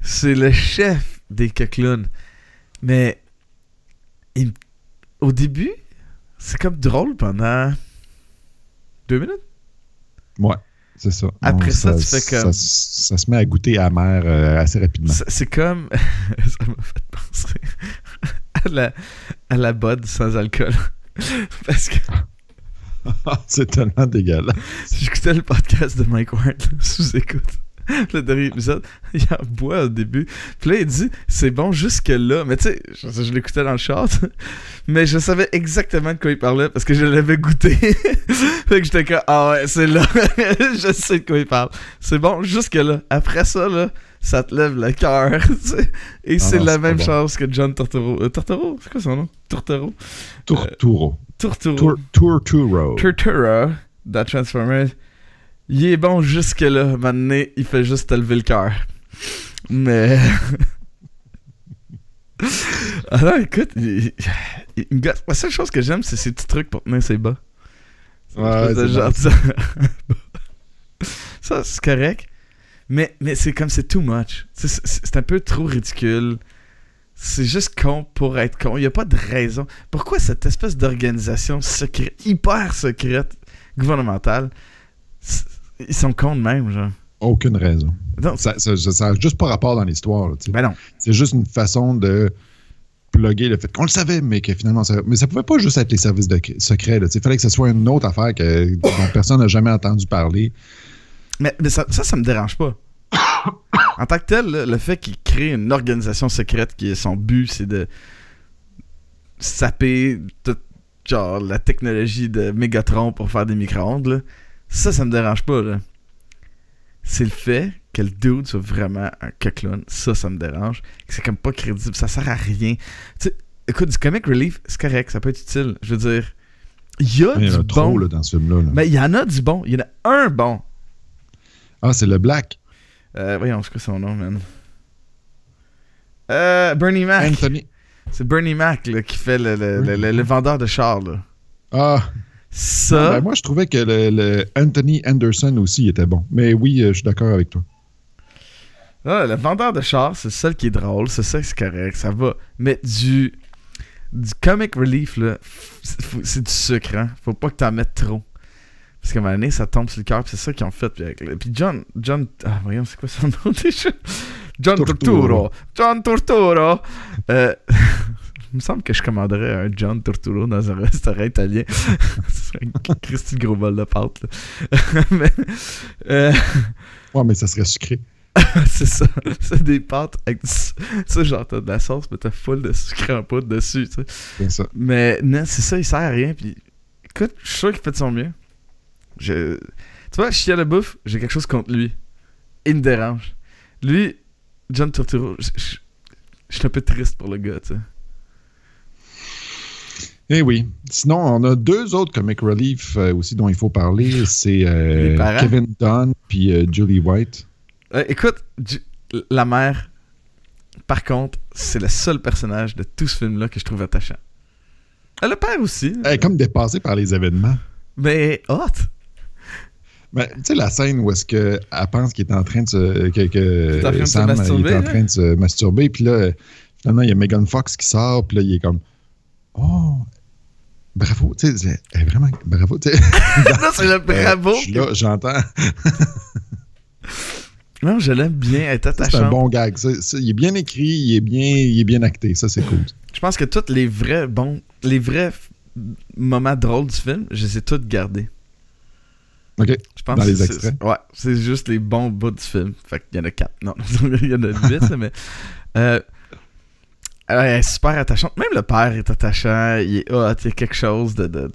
c'est le chef des clowns. Mais il- au début, c'est comme drôle pendant deux minutes. Ouais, c'est ça. Après On- ça, tu fais comme- Ça, ça se met à goûter amer euh, assez rapidement. C'est comme. ça m'a fait penser à la, à la sans alcool. Parce que c'est tellement dégueulasse. j'écoutais le podcast de Mike Ward sous écoute. Le dernier épisode, il en boit au début. Puis là, il dit c'est bon jusque-là. Mais tu sais, je, je l'écoutais dans le chat. Mais je savais exactement de quoi il parlait parce que je l'avais goûté. fait que j'étais comme ah ouais, c'est là. je sais de quoi il parle. C'est bon jusque-là. Après ça, là, ça te lève le cœur. Et Ah c'est la même bon. chose que John Tortoro. Euh, Tortoro C'est quoi son nom? Tortoro Turturro. Tortoro. Tur- Turturro. Tortura dans Transformers, il est bon jusque-là. Maintenant, il fait juste te lever le cœur. Mais. Alors, écoute, il, il me gosse. La seule chose que j'aime, c'est ces petits trucs pour tenir ses bas. Ouais, de genre ça. Ça, c'est correct. Mais, mais c'est comme c'est too much. C'est- un peu trop ridicule. C'est juste con pour être con. Il n'y a pas de raison. Pourquoi cette espèce d'organisation secrète, hyper secrète, gouvernementale, ils sont cons de même, genre. Aucune raison. Non, Ça n'a juste pas rapport dans l'histoire. ben non. C'est juste une façon de plugger le fait qu'on le savait, mais que finalement, ça, mais ça pouvait pas juste être les services de, secrets. Il fallait que ce soit une autre affaire que, dont personne n'a jamais entendu parler. Mais, mais ça, ça, ça me dérange pas. en tant que tel, là, le fait qu'ils créent une organisation secrète qui est son but, c'est de saper toute genre la technologie de Megatron pour faire des micro-ondes, là, ça, ça me dérange pas. là. C'est le fait que le dude soit vraiment un coclone, ça, ça me dérange. C'est comme pas crédible, ça sert à rien. Tu sais, écoute, du comic relief, c'est correct, ça peut être utile. Je veux dire, il y a Il y du a trop bon. là, dans ce film-là. là. Mais il y en a du bon. Il y en a un bon. Ah, c'est le Black. Euh, voyons, c'est quoi son nom, man? Euh, Bernie Mac. Anthony. C'est Bernie Mac là, qui fait le, le, le- le- le vendeur de chars. Là. Ah, Ça, ben, moi, je trouvais que le, le Anthony Anderson aussi était bon. Mais oui, euh, je suis d'accord avec toi. ah, le vendeur de chars, c'est le seul qui est drôle. C'est ça, c'est correct, ça va. Mais du, du comic relief, là, c'est du sucre. Hein? Faut pas que t'en mettes trop. Parce qu'à un moment donné, ça tombe sur le cœur. C'est ça qu'ils ont fait. Puis, avec le- puis John, John. Ah, voyons, c'est quoi son nom déjà? John Turturro. Turturro. John Turturro. Euh, il me semble que je commanderais un John Turturro dans un restaurant italien. Ce serait un Christy de gros bol de pâte. Mais, euh, Ouais, mais ça serait sucré. c'est ça. C'est des pâtes avec du... Ça, genre, t'as de la sauce, mais t'as full de sucre en poudre dessus, tu sais. C'est ça. Mais non, c'est ça, il sert à rien. Puis, écoute, je suis sûr qu'il fait de son mieux. Je... Tu vois, Chia le bouffe, j'ai quelque chose contre lui. Il me dérange. Lui, John Turturro, je suis un peu triste pour le gars, tu sais. Eh oui. Sinon, on a deux autres comic relief euh, aussi dont il faut parler. C'est euh. Kevin Dunn puis euh, Julie White. Écoute, Ju- la mère, par contre, c'est le seul personnage de tout ce film-là que je trouve attachant. Le père aussi, Elle est comme dépassée par les événements. mais hot. Ben, tu sais, la scène où est-ce qu'elle pense qu'il est en train de se. que, que est en train de se Sam il masturber, est en là. train de se masturber, puis là, finalement, il y a Megan Fox qui sort, puis là, il est comme. Oh, bravo, tu sais, eh, vraiment, bravo. tu sais. non, c'est le bravo. Euh, je suis là, j'entends. Non, je l'aime bien, est Ça, C'est un bon gag. Il est bien écrit, il est bien, il est bien acté. Ça, c'est cool. Je pense que tous les vrais bons, les vrais moments drôles du film, je les ai tous gardés. OK. Je pense Dans que les c'est- extraits? Ouais, c'est juste les bons bouts du film. Fait qu'il y en a quatre. Non, il y en a huit, mais. Euh, elle est super attachante. Même le père est attachant. Il est hot, il y a quelque chose de. de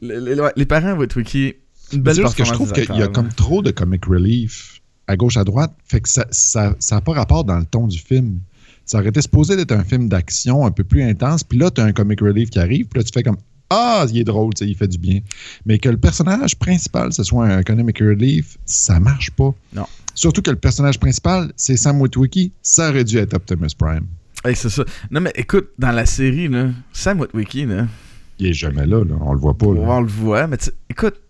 les, les- ouais, les parents Witwicky, une belle juste que je trouve qu'il y a comme trop de comic relief à gauche, à droite. Fait que ça n'a ça, pas rapport dans le ton du film. Ça aurait été supposé d'être un film d'action un peu plus intense. Puis là, tu as un comic relief qui arrive. Puis là, tu fais comme Ah, il est drôle, il fait du bien. Mais que le personnage principal, ce soit un comic relief, ça marche pas. Non. Surtout que le personnage principal, c'est Sam Witwicky. Ça aurait dû être Optimus Prime. Hey, c'est ça. Non, mais écoute, dans la série, là, Sam Witwicky, là, Il est jamais là, là. on le voit pas. là. on le voit, mais écoute,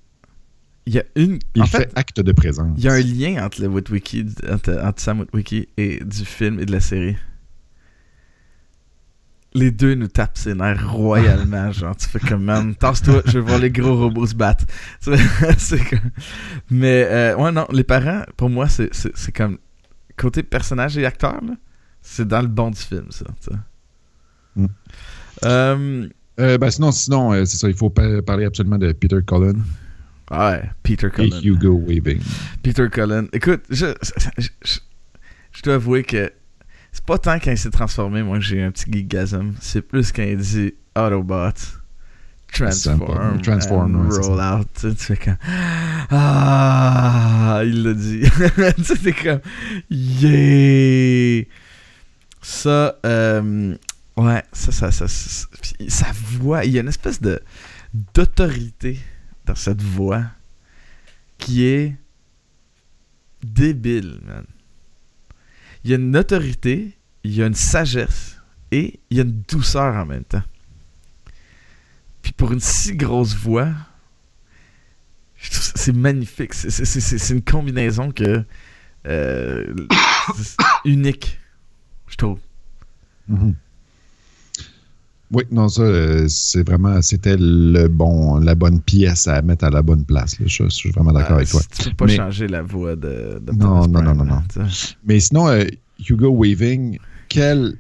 il y a une. Il en fait, fait, acte de présence. il y a un lien entre le Witwicky, entre, entre Sam Witwicky et du film et de la série. Les deux nous tapent ses nerfs royalement, genre, tu fais comme, man, tasse-toi, je veux voir les gros robots se battre. C'est comme... Mais, euh, ouais, non, les parents, pour moi, c'est comme, côté personnage et acteur, là, c'est dans le bon du film, ça. Mm. Euh, Euh, ben, sinon, sinon euh, c'est ça. Il faut pa- parler absolument de Peter Cullen ouais, Peter et Cullen. Hugo Weaving. Peter Cullen. Écoute, je, je, je- je dois avouer que c'est pas tant quand il s'est transformé, moi, que j'ai eu un petit geekgasm. C'est plus quand il dit Autobot, Transform, Transform, and ouais. Roll Out. Tu fais comme Ah, il l'a dit. tu sais, comme Yeah! Ça, euh, ouais, ça, ça, ça, sa voix, il y a une espèce de d'autorité dans cette voix qui est débile, man. Il y a une autorité, il y a une sagesse et il y a une douceur en même temps. Puis pour une si grosse voix, c'est magnifique. C'est- une combinaison que euh, unique, je trouve. Mhm. Oui, non, ça, euh, c'est vraiment, c'était le bon, la bonne pièce à mettre à la bonne place. là. Je, je suis vraiment d'accord Euh, avec toi. Tu peux pas Mais- changer la voix de, de Non, non, non, non, non. sais. Mais sinon, euh, Hugo Weaving, quel.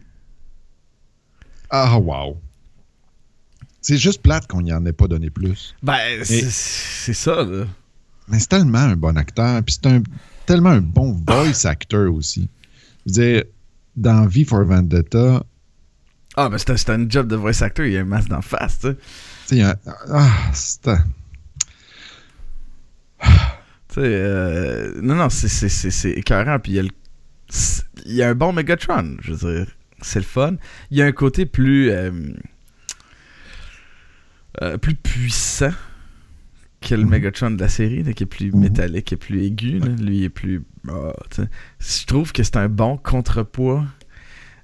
Ah, wow! C'est juste plate qu'on n'y en ait pas donné plus. Ben, c'est ça, là. Mais c'est tellement un bon acteur, puis c'est un, tellement un bon voice actor aussi. Je veux dire, dans V for Vendetta, Ah, ben c'était c'était un job de voice actor, il y a un masque d'en face, tu sais. tu sais, il y a- ah, c'est un- Tu sais, euh, non, non, c'est- c'est c'est- c'est écœurant. Puis il y, a le- c'est- il y a un bon Megatron, je veux dire. C'est le fun. Il y a un côté plus. euh, euh, plus puissant que le Mhm. Megatron de la série, là, qui est plus Mhm. métallique, qui est plus aigu. là. Lui, est plus. ah, je trouve que c'est un bon contrepoids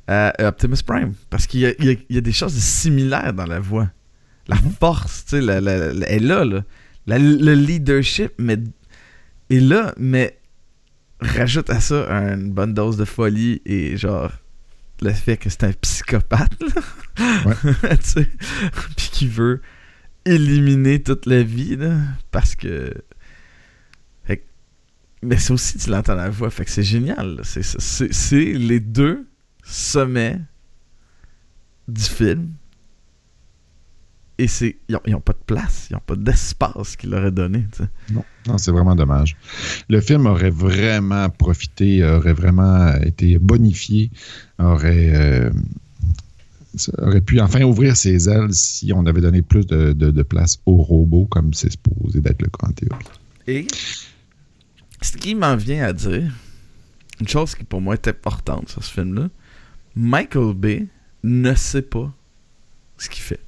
à Optimus Prime. Parce qu'il y a, il y a- il y a des choses similaires dans la voix. La Mhm. force, tu sais, la, la- la- elle est là, le leadership, mais est là, mais rajoute à ça une bonne dose de folie et genre le fait que c'est un psychopathe, là. puis qui veut éliminer toute la vie, là, parce que... Mais c'est aussi, tu l'entends la voix, fait que c'est génial. C'est- les deux sommets du film. Et c'est ils ont, ils ont pas de place, ils ont pas d'espace qu'il leur donné. Non, non c'est vraiment dommage. Le film aurait vraiment profité, aurait vraiment été bonifié, aurait, euh, ça aurait pu enfin ouvrir ses ailes si on avait donné plus de, de- de place aux robots, comme c'est supposé d'être le cas en théorie. Et ce qui m'en vient à dire, une chose qui pour moi est importante sur ce film-là, Michael Bay ne sait pas ce qu'il fait.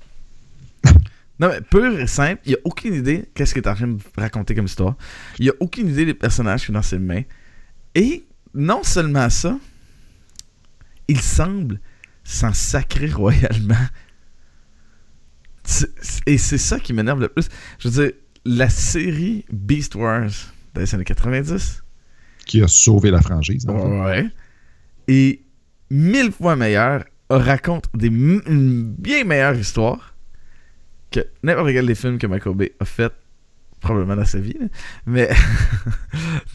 Non, mais pur et simple, il a aucune idée qu'est-ce qu'il est en train de raconter comme histoire. Il a aucune idée des personnages qui sont dans ses mains. Et non seulement ça, il semble s'en sacrer royalement. Et c'est ça qui m'énerve le plus. Je veux dire, la série Beast Wars des années 90, Qui a sauvé la franchise. en fait. ouais, est mille fois meilleure raconte des, une bien meilleure histoire que n'importe quel des films que Michael Bay a fait probablement dans sa vie. Mais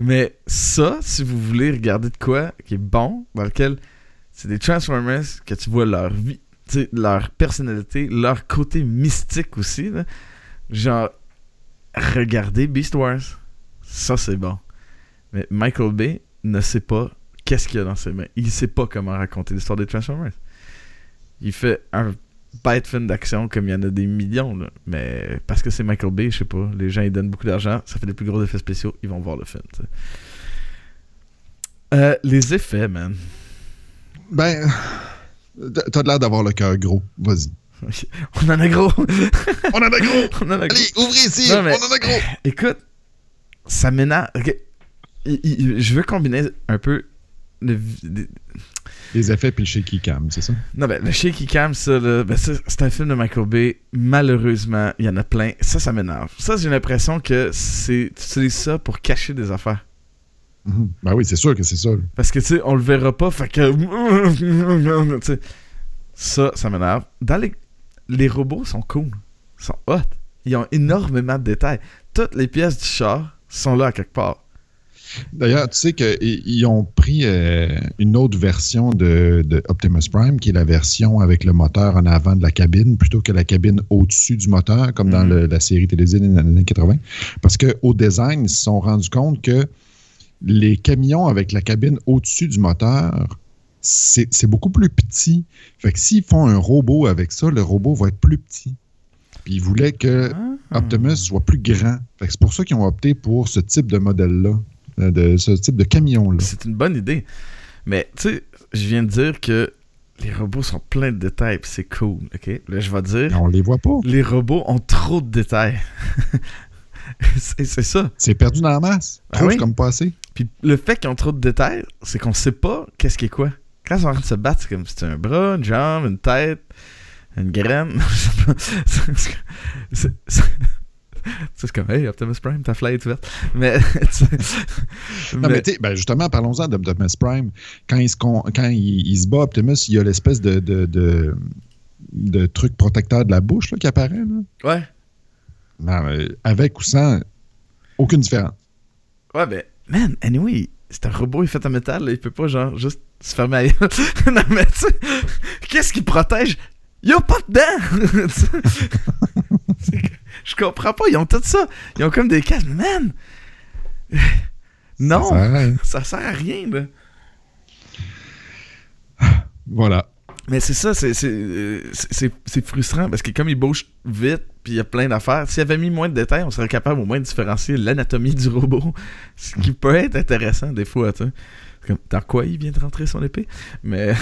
mais ça, si vous voulez regarder de quoi qui est bon, dans lequel c'est des Transformers que tu vois leur vie, leur personnalité, leur côté mystique aussi. Genre, regardez Beast Wars. Ça, c'est bon. Mais Michael Bay ne sait pas qu'est-ce qu'il y a dans ses mains. Il sait pas comment raconter l'histoire des Transformers. Il fait un bête film d'action comme il y en a des millions. Mais parce que c'est Michael Bay, je sais pas. Les gens ils donnent beaucoup d'argent, ça fait des plus gros effets spéciaux, ils vont voir le film. Euh, les effets, man. Ben, t'as l'air d'avoir le cœur gros. Vas-y. On en a gros. on en a gros. on en a gros. Allez, ouvrez ici. on en a gros. Écoute, ça m'énerve. Je veux combiner un peu les effets puis le shaky cam, c'est ça? Non, ben, le shaky cam, ça, ben, c'est un film de Michael Bay. Malheureusement, il y en a plein. Ça, ça m'énerve. Ça, j'ai l'impression que c'est tu utilises ça pour cacher des affaires. Mm-hmm. Ben oui, c'est sûr que c'est ça. Parce que, tu sais, on le verra pas, fait que... ça, ça m'énerve. Dans les... Les robots sont cool. Ils sont hot. Ils ont énormément de détails. Toutes les pièces du char sont là à quelque part. D'ailleurs, tu sais qu'ils ont pris euh, une autre version de, Optimus Prime, qui est la version avec le moteur en avant de la cabine, plutôt que la cabine au-dessus du moteur, comme dans mhm. la série télévisée des années 80. Parce qu'au design, ils se sont rendus compte que les camions avec la cabine au-dessus du moteur, c'est beaucoup plus petit. Fait que s'ils font un robot avec ça, le robot va être plus petit. Puis ils voulaient que ah. Optimus soit plus grand. C'est pour ça qu'ils ont opté pour ce type de modèle-là. Euh, de ce type de camion-là. C'est une bonne idée. Mais, tu sais, je viens de dire que les robots sont pleins de détails, c'est cool, ok? Là, je vais dire... On les voit pas. Les robots ont trop de détails. c'est ça. C'est perdu dans la masse. Ben trop, comme passé. Puis le fait qu'ils ont trop de détails, c'est qu'on sait pas qu'est-ce qui est quoi. Quand ils sont en train de se battre, c'est comme si c'était un bras, une jambe, une tête, une graine. c'est c'est comme, hey, Optimus Prime, ta fly est verte. Mais, non, mais, ben justement, parlons-en d'Optimus Prime. Quand il se, quand il, se bat, Optimus, il y a l'espèce de, de, de, de, truc protecteur de la bouche là, qui apparaît. Là. Ouais. Non, avec ou sans, aucune différence. Ouais, ben, man, anyway, c'est un robot, il fait en métal, là, il peut pas, genre, juste se fermer à Non, mais tu sais, qu'est-ce qui protège? Il a pas de dents! Je comprends pas. Ils ont tout ça. Ils ont comme des casques. Man! Non! Ça sert à rien, là. Voilà. Mais c'est ça, c'est frustrant parce que comme il bouge vite, puis il y a plein d'affaires, s'il avait mis moins de détails, on serait capable au moins de différencier l'anatomie du robot. Ce qui peut être intéressant des fois, tu sais. Dans quoi il vient de rentrer son épée? Mais,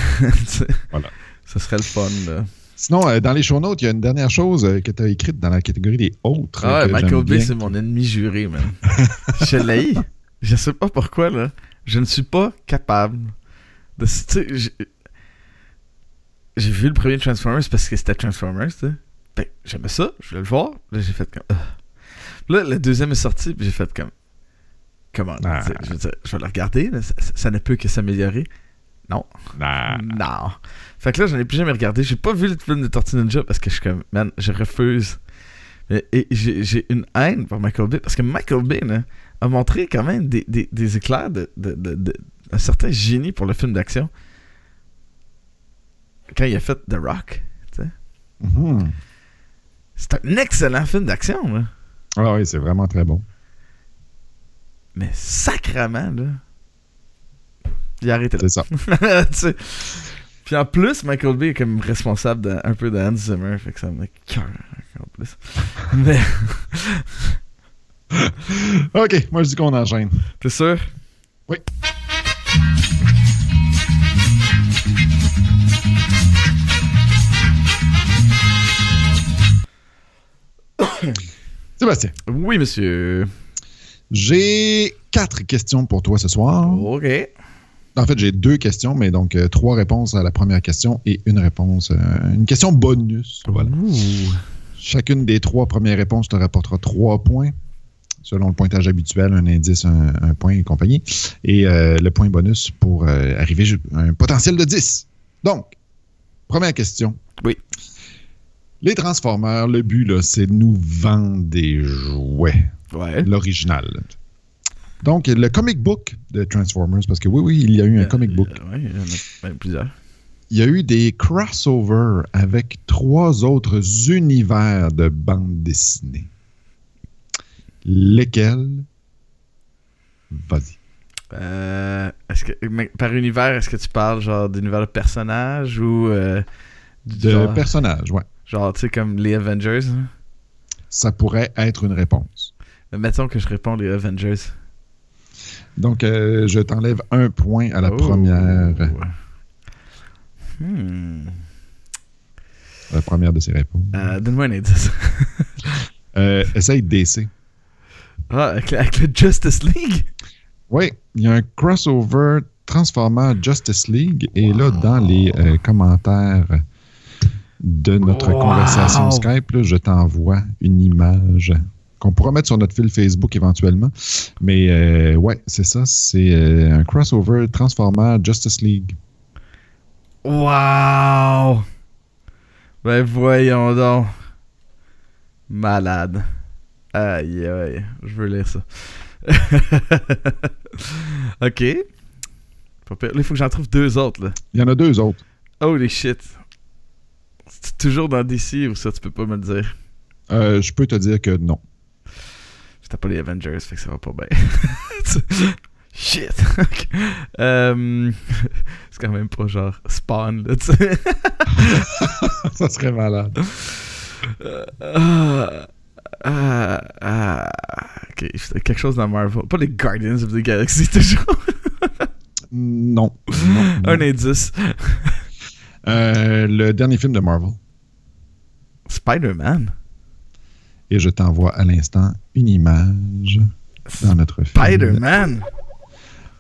voilà. Ce serait le fun, là. Sinon, euh, dans les show notes, il y a une dernière chose euh, que tu as écrite dans la catégorie des autres. Ah, ouais, Michael Bay, c'est mon ennemi juré, man. je l'ai. Je sais pas pourquoi, là. Je ne suis pas capable de. J'ai vu le premier Transformers parce que c'était Transformers, tu sais. Ben, j'aimais ça, je voulais le voir. Là, j'ai fait comme. Là, le deuxième est sorti, puis j'ai fait comme. Comment ah. je, je, vais le regarder, ça, ça, ne peut que s'améliorer. Non. Non. Fait que là, j'en ai plus jamais regardé. J'ai pas vu le film de Tortue Ninja parce que je suis comme, man, je refuse. Et, j'ai une haine pour Michael Bay parce que Michael Bay a montré quand même des, des, éclairs de, de, de, un certain génie pour le film d'action. Quand il a fait The Rock. Mm-hmm. C'est un excellent film d'action, Ah oui, c'est vraiment très bon. Mais sacrement, là. Il a arrêté C'est ça. Puis en plus, Michael Bay est comme responsable un peu de Hans Zimmer, fait que ça me cœur en plus. Mais. ok, moi je dis qu'on enchaîne. T'es sûr? Oui. Sébastien. Oui, monsieur. J'ai quatre questions pour toi ce soir. OK. En fait, j'ai deux questions, mais donc euh, trois réponses à la première question et une réponse, euh, une question bonus. Chacune des trois premières réponses te rapportera trois points. selon le pointage habituel, un indice, un, un point et compagnie. Et euh, le point bonus pour euh, arriver à un potentiel de 10. Donc, première question. Oui. Les Transformers, le but, là, c'est de nous vendre des jouets. Ouais. L'original. Donc, le comic book de Transformers, parce que oui, oui, il y a eu un comic book. Euh, ouais, il y en a ben, plusieurs. Il y a eu des crossovers avec trois autres univers de bande dessinée. Lesquels? Vas-y. Euh, est-ce que, mais par univers, est-ce que tu parles genre d'univers de personnages ou euh, De genre, personnages, ouais. genre, tu sais, comme les Avengers? hein? Ça pourrait être une réponse. Mais Mettons que je réponds les Avengers. Donc, euh, je t'enlève un point à la Oh. première, Hmm. la première de ces réponses. Euh, Donne-moi un indice. Euh, essaye DC. ah, avec, le- avec le Justice League? Oui, il y a un crossover Transformer Justice League. Et là, dans les euh, commentaires de notre Wow. conversation Skype, là, je t'envoie une image qu'on pourra mettre sur notre fil Facebook éventuellement. Mais euh, ouais, c'est ça. C'est euh, un crossover Transformer Justice League. Wow! Ben voyons donc. Malade. Aïe aïe, je veux lire ça. ok. Il faut que j'en trouve deux autres là. Il y en a deux autres. Holy shit. C'est toujours dans DC ou ça, tu peux pas me le dire? Euh, je peux te dire que non. C'était pas les Avengers, fait que ça va pas bien. Shit. Euh, c'est quand même pas genre Spawn, là, tu sais. ça serait malade. Ah, ah, ah, ok, c'était quelque chose dans Marvel. Pas les Guardians of the Galaxy, toujours. Non. non, non. Un indice. Euh, le dernier film de Marvel. Spider-Man. Et je t'envoie à l'instant une image dans notre film. Spider-Man.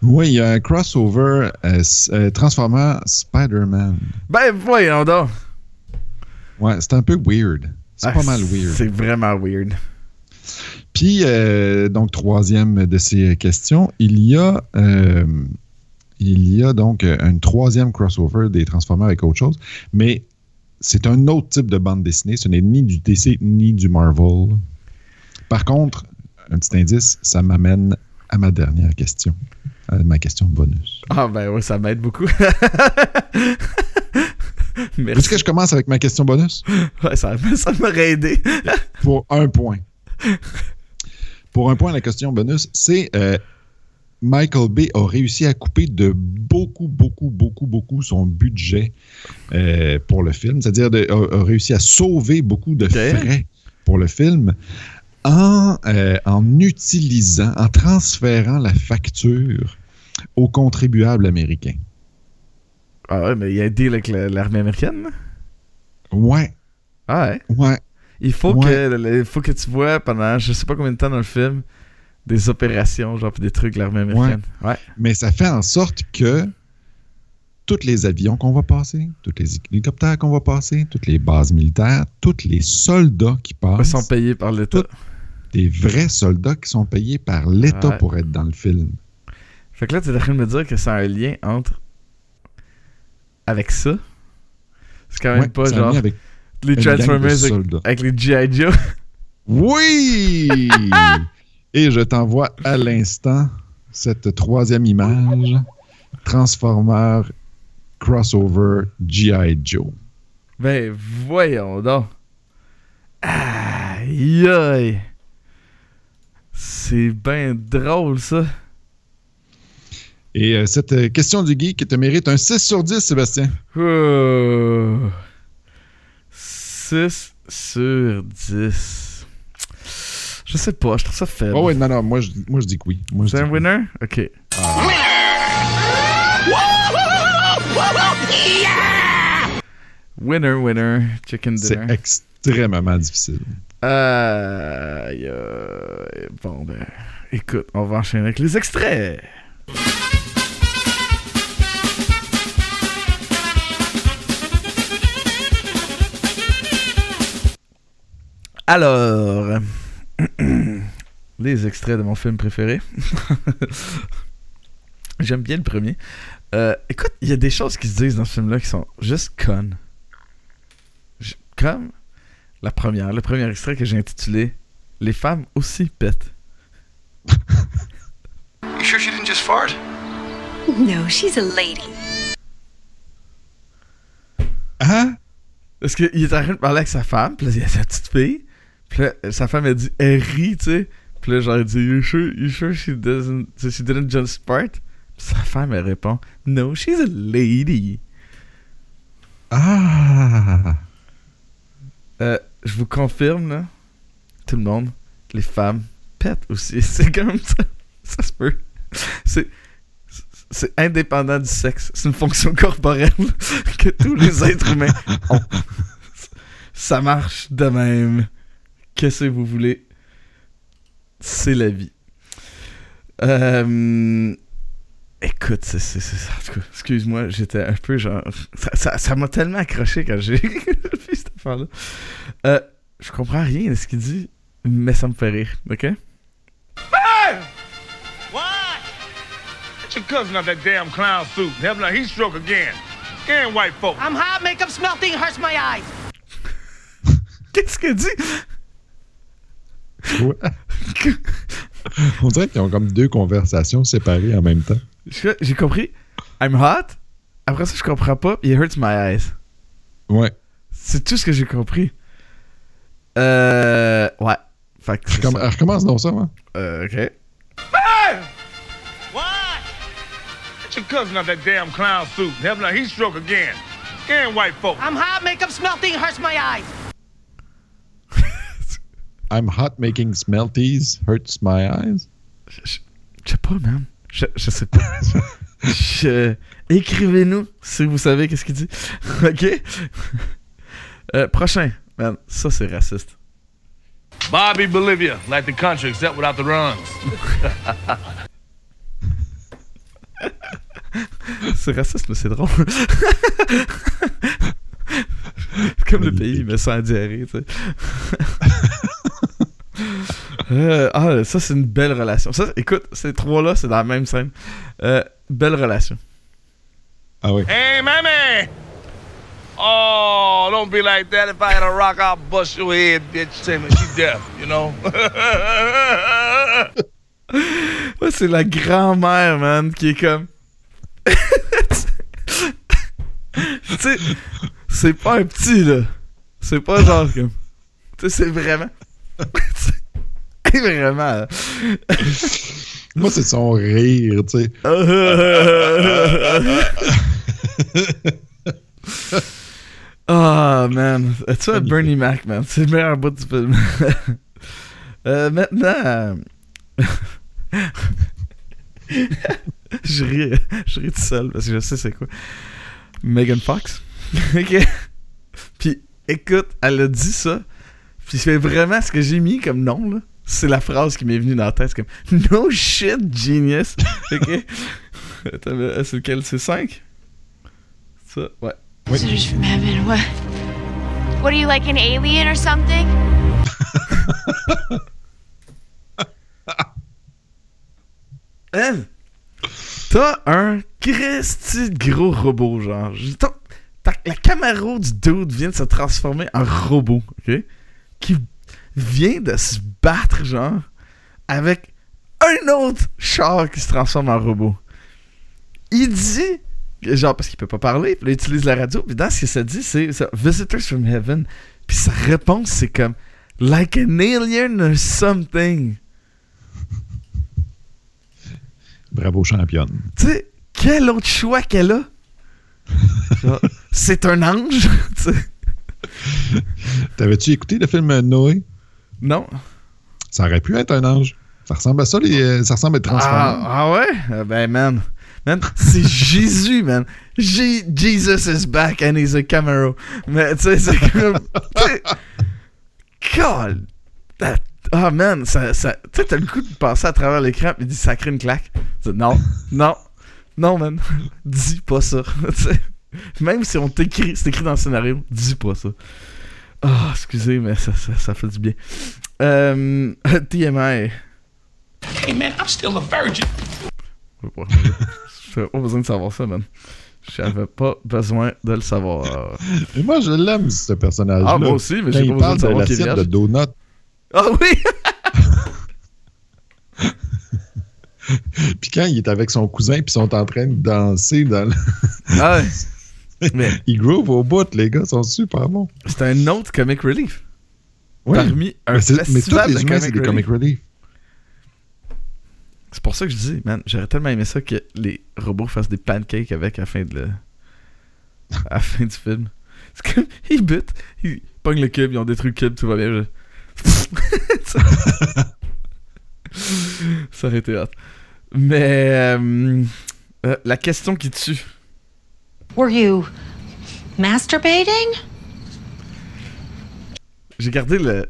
Oui, il y a un crossover euh, euh, Transformer Spider-Man. Ben voyons donc. Ouais, c'est un peu weird. C'est Ah, pas mal weird. C'est vraiment weird. Puis, euh, donc, troisième de ces questions, il y a, euh, il y a donc euh, un troisième crossover des Transformers avec autre chose, mais c'est un autre type de bande dessinée. Ce n'est ni du DC ni du Marvel. Par contre, un petit indice, ça m'amène à ma dernière question, à ma question bonus. Ah ben ouais, ça m'aide beaucoup. Est-ce que je commence avec ma question bonus? Ouais, ça, ça m'aurait aidé. Pour un point. Pour un point, la question bonus, c'est euh, Michael Bay a réussi à couper de beaucoup, beaucoup, beaucoup, beaucoup son budget euh, pour le film. C'est-à-dire a, a réussi à sauver beaucoup de frais pour le film en, euh, en utilisant, en transférant la facture aux contribuables américains. Ah ouais, mais il y a un deal avec l'armée américaine. Ouais, Ah ouais? ouais. Il faut, Ouais. que, il faut que tu vois pendant je sais pas combien de temps dans le film des opérations, genre des trucs de l'armée américaine. Ouais. Mais ça fait en sorte que tous les avions qu'on va passer, tous les hélicoptères qu'on va passer, toutes les bases militaires, tous les soldats qui Ils passent, sont payés par l'État. Des vrais soldats qui sont payés par l'État Ouais. pour être dans le film. Fait que là, tu es en train de me dire que c'est un lien entre. avec ça? C'est quand même Ouais, pas ça a genre avec les Transformers avec, avec les G.I. Joe. Oui! Et je t'envoie à l'instant cette troisième image. Transformer crossover G.I. Joe. Ben voyons donc. Aïe aïe. C'est bien drôle ça. Et euh, cette euh, question du geek te mérite un 6 sur 10, Sébastien. Oh. 6 sur 10. Je sais pas, je trouve ça faible. Oh, ouais, non, non, moi je, moi, je dis que oui. Moi, je C'est dis un que oui. winner? Ok. Winner, winner, chicken C'est dinner. extrêmement difficile. Aïe, aïe. Bon, ben, écoute, on va enchaîner avec les extraits. Alors, les extraits de mon film préféré. J'aime bien le premier. Euh, écoute, il y a des choses qui se disent dans ce film-là qui sont juste connes. Je- Comme la première, le premier extrait que j'ai intitulé Les femmes aussi pètent. You sure she didn't just fart? No, she's a lady. Hein? Parce qu'il est en train de parler avec sa femme, puis là, il y a sa petite fille. Puis là, sa femme, elle dit, elle rit, tu sais. Puis là, genre, elle dit, you sure, you sure she doesn't, she didn't just fart? Puis sa femme, elle répond, no, she's a lady. Ah! Euh, je vous confirme, là, tout le monde, les femmes pètent aussi. C'est comme ça. Ça se peut. C'est. C'est indépendant du sexe. C'est une fonction corporelle que tous les êtres humains ont. Ça marche de même. Qu'est-ce que vous voulez? C'est la vie. Euh, Écoute, c'est, c'est, c'est- en tout cas, excuse-moi, j'étais un peu genre. Ça, ça, ça m'a tellement accroché quand j'ai vu cette affaire-là. Euh, je comprends rien de ce qu'il dit, mais ça me fait rire, ok? What? Get your cousin out that damn clown suit and have him heat stroke again. Again, white folk. I'm hot, makeup smelting, hurts my eyes. Qu'est-ce qu'il dit? Ouais. On dirait qu'ils ont comme deux conversations séparées en même temps. Je- J'ai compris. I'm hot. Après ça, je comprends pas. It hurts my eyes. Ouais. C'est tout ce que j'ai compris. Euh. Ouais. Fait que c'est Comme, ça. recommence donc ça, hein? Euh, ok. What? Get your cousin out that damn clown suit and have him heat stroke again. Again, white folk. I'm hot, makeup smelting, hurts my eyes. I'm hot making smelties, hurts my eyes. Je, je- je sais pas, man. Je, je sais pas. Je- Écrivez-nous si vous savez qu'est-ce qu'il dit. ok? Euh, prochain. Man, ça c'est raciste. Bobby Bolivia, like the country, except without the runs. C'est raciste, mais c'est drôle. Comme le pays, mais sans diarrhée, tu sais. Euh, ah, ça, c'est une belle relation. Ça, écoute, ces trois-là, c'est dans la même scène. Euh, belle relation. Ah oui. Hey, mammy! Oh, don't be like that. If I had a rock, I'll bust your head, bitch. Say, man, she's deaf, you know? Ouais, c'est la grand-mère, man, qui est comme. tu sais, c'est pas un petit, là. C'est pas genre comme. Tu sais, c'est vraiment. C'est vraiment. là. Moi, c'est son rire, tu sais. Ah, man. Tu vois, Bernie Mac, man? C'est le meilleur bout du film. Euh, maintenant. je ris. Je ris tout seul parce que je sais c'est quoi. Megan Fox. ok. Puis, écoute, elle a dit ça. Puis, c'est vraiment ce que j'ai mis comme nom, là. C'est la phrase qui m'est venue dans la tête. C'est comme No shit, genius. ok. Attends, mais, c'est lequel? C'est 5 Ça, ouais. Visitors from heaven. What? What are you like an alien or something? Hein? T'as un Christy gros robot, genre. Je- t'as- t'as- la Camaro du dude vient de se transformer en robot, ok? Qui vient de se battre, genre, avec un autre char qui se transforme en robot. Il dit, genre, parce qu'il peut pas parler, puis il utilise la radio, puis dans ce que ça dit, c'est ça, Visitors from Heaven. Puis sa réponse, c'est comme, like an alien or something. Bravo, championne. Tu sais, quel autre choix qu'elle a? C'est un ange? tu sais. T'avais-tu écouté le film Noé? Non? Ça aurait pu être un ange. Ça ressemble à ça, les, euh, ça ressemble à être transformé. Ah, ah ouais? Euh, ben, man. Man, c'est Jésus, man. J- Jesus is back and he's a Camaro. Mais, tu sais, c'est comme. God! that- Ah, man, ça. ça tu sais, t'as le coup de passer à travers l'écran et dit ça crée une claque. Non, non, non, man. dis pas ça. Même si on t'écrit, c'est écrit dans le scénario, dis pas ça. Ah, excusez, mais ça, ça, ça fait du bien. Euh, TMI. Hey, man, I'm still a virgin. J'avais pas besoin de savoir ça, man. J'avais pas besoin de le savoir. Mais moi, je l'aime, ce personnage-là. Ah, moi aussi, mais j'ai pas besoin de savoir qu'il de donut. Ah oui! Puis quand il est avec son cousin, puis ils sont en train de danser dans le... Ah ouais. Mais Ils groove au bout, les gars, sont super bons. c'est un autre comic relief. Ouais. Parmi un mais, c'est- mais tous festival les de humains, comic des comic relief. C'est pour ça que je dis, man, j'aurais tellement aimé ça que les robots fassent des pancakes avec à la fin de le... à la fin du film. C'est comme, ils butent, ils pognent le cube, ils ont détruit le cube, tout va bien. je- ça aurait été hâte. Mais euh, euh, la question qui tue. Were you masturbating? J'ai gardé le.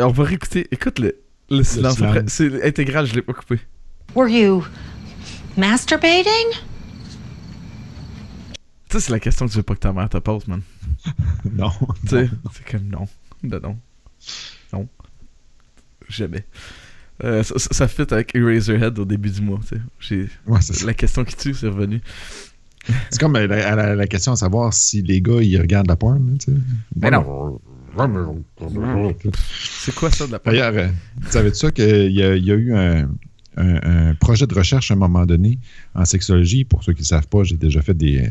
On va réécouter. Écoute le, le silence. C'est intégral, je l'ai pas coupé. Were you masturbating? Ça, c'est la question que tu veux pas que ta mère te pose, man. Non. Tu sais, c'est comme non. Non, non. Non. Jamais. Euh, ça, ça, ça fit avec Eraserhead au début du mois, tu sais. J'ai- Ouais. La question qui tue, c'est revenu. C'est comme la, la- la question à savoir si les gars, ils regardent la porn. là, tu sais. Mais C'est quoi ça de la part? D'ailleurs, euh, savais-tu ça qu'il y, a- il y a eu un, un- un projet de recherche à un moment donné en sexologie? Pour ceux qui ne savent pas, j'ai déjà fait des,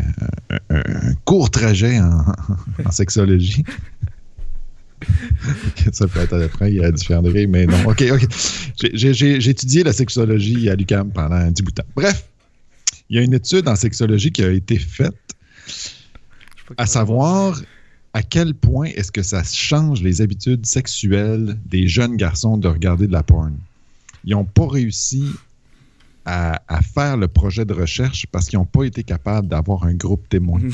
euh, un, court trajet en, en sexologie. ça peut être après, il y a différents degrés, mais non. OK, OK. J'ai- étudié la sexologie à l'UQAM pendant un petit bout de temps. Bref, il y a une étude en sexologie qui a été faite à savoir à quel point est-ce que ça change les habitudes sexuelles des jeunes garçons de regarder de la porn. Ils n'ont pas réussi à, à faire le projet de recherche parce qu'ils n'ont pas été capables d'avoir un groupe témoin.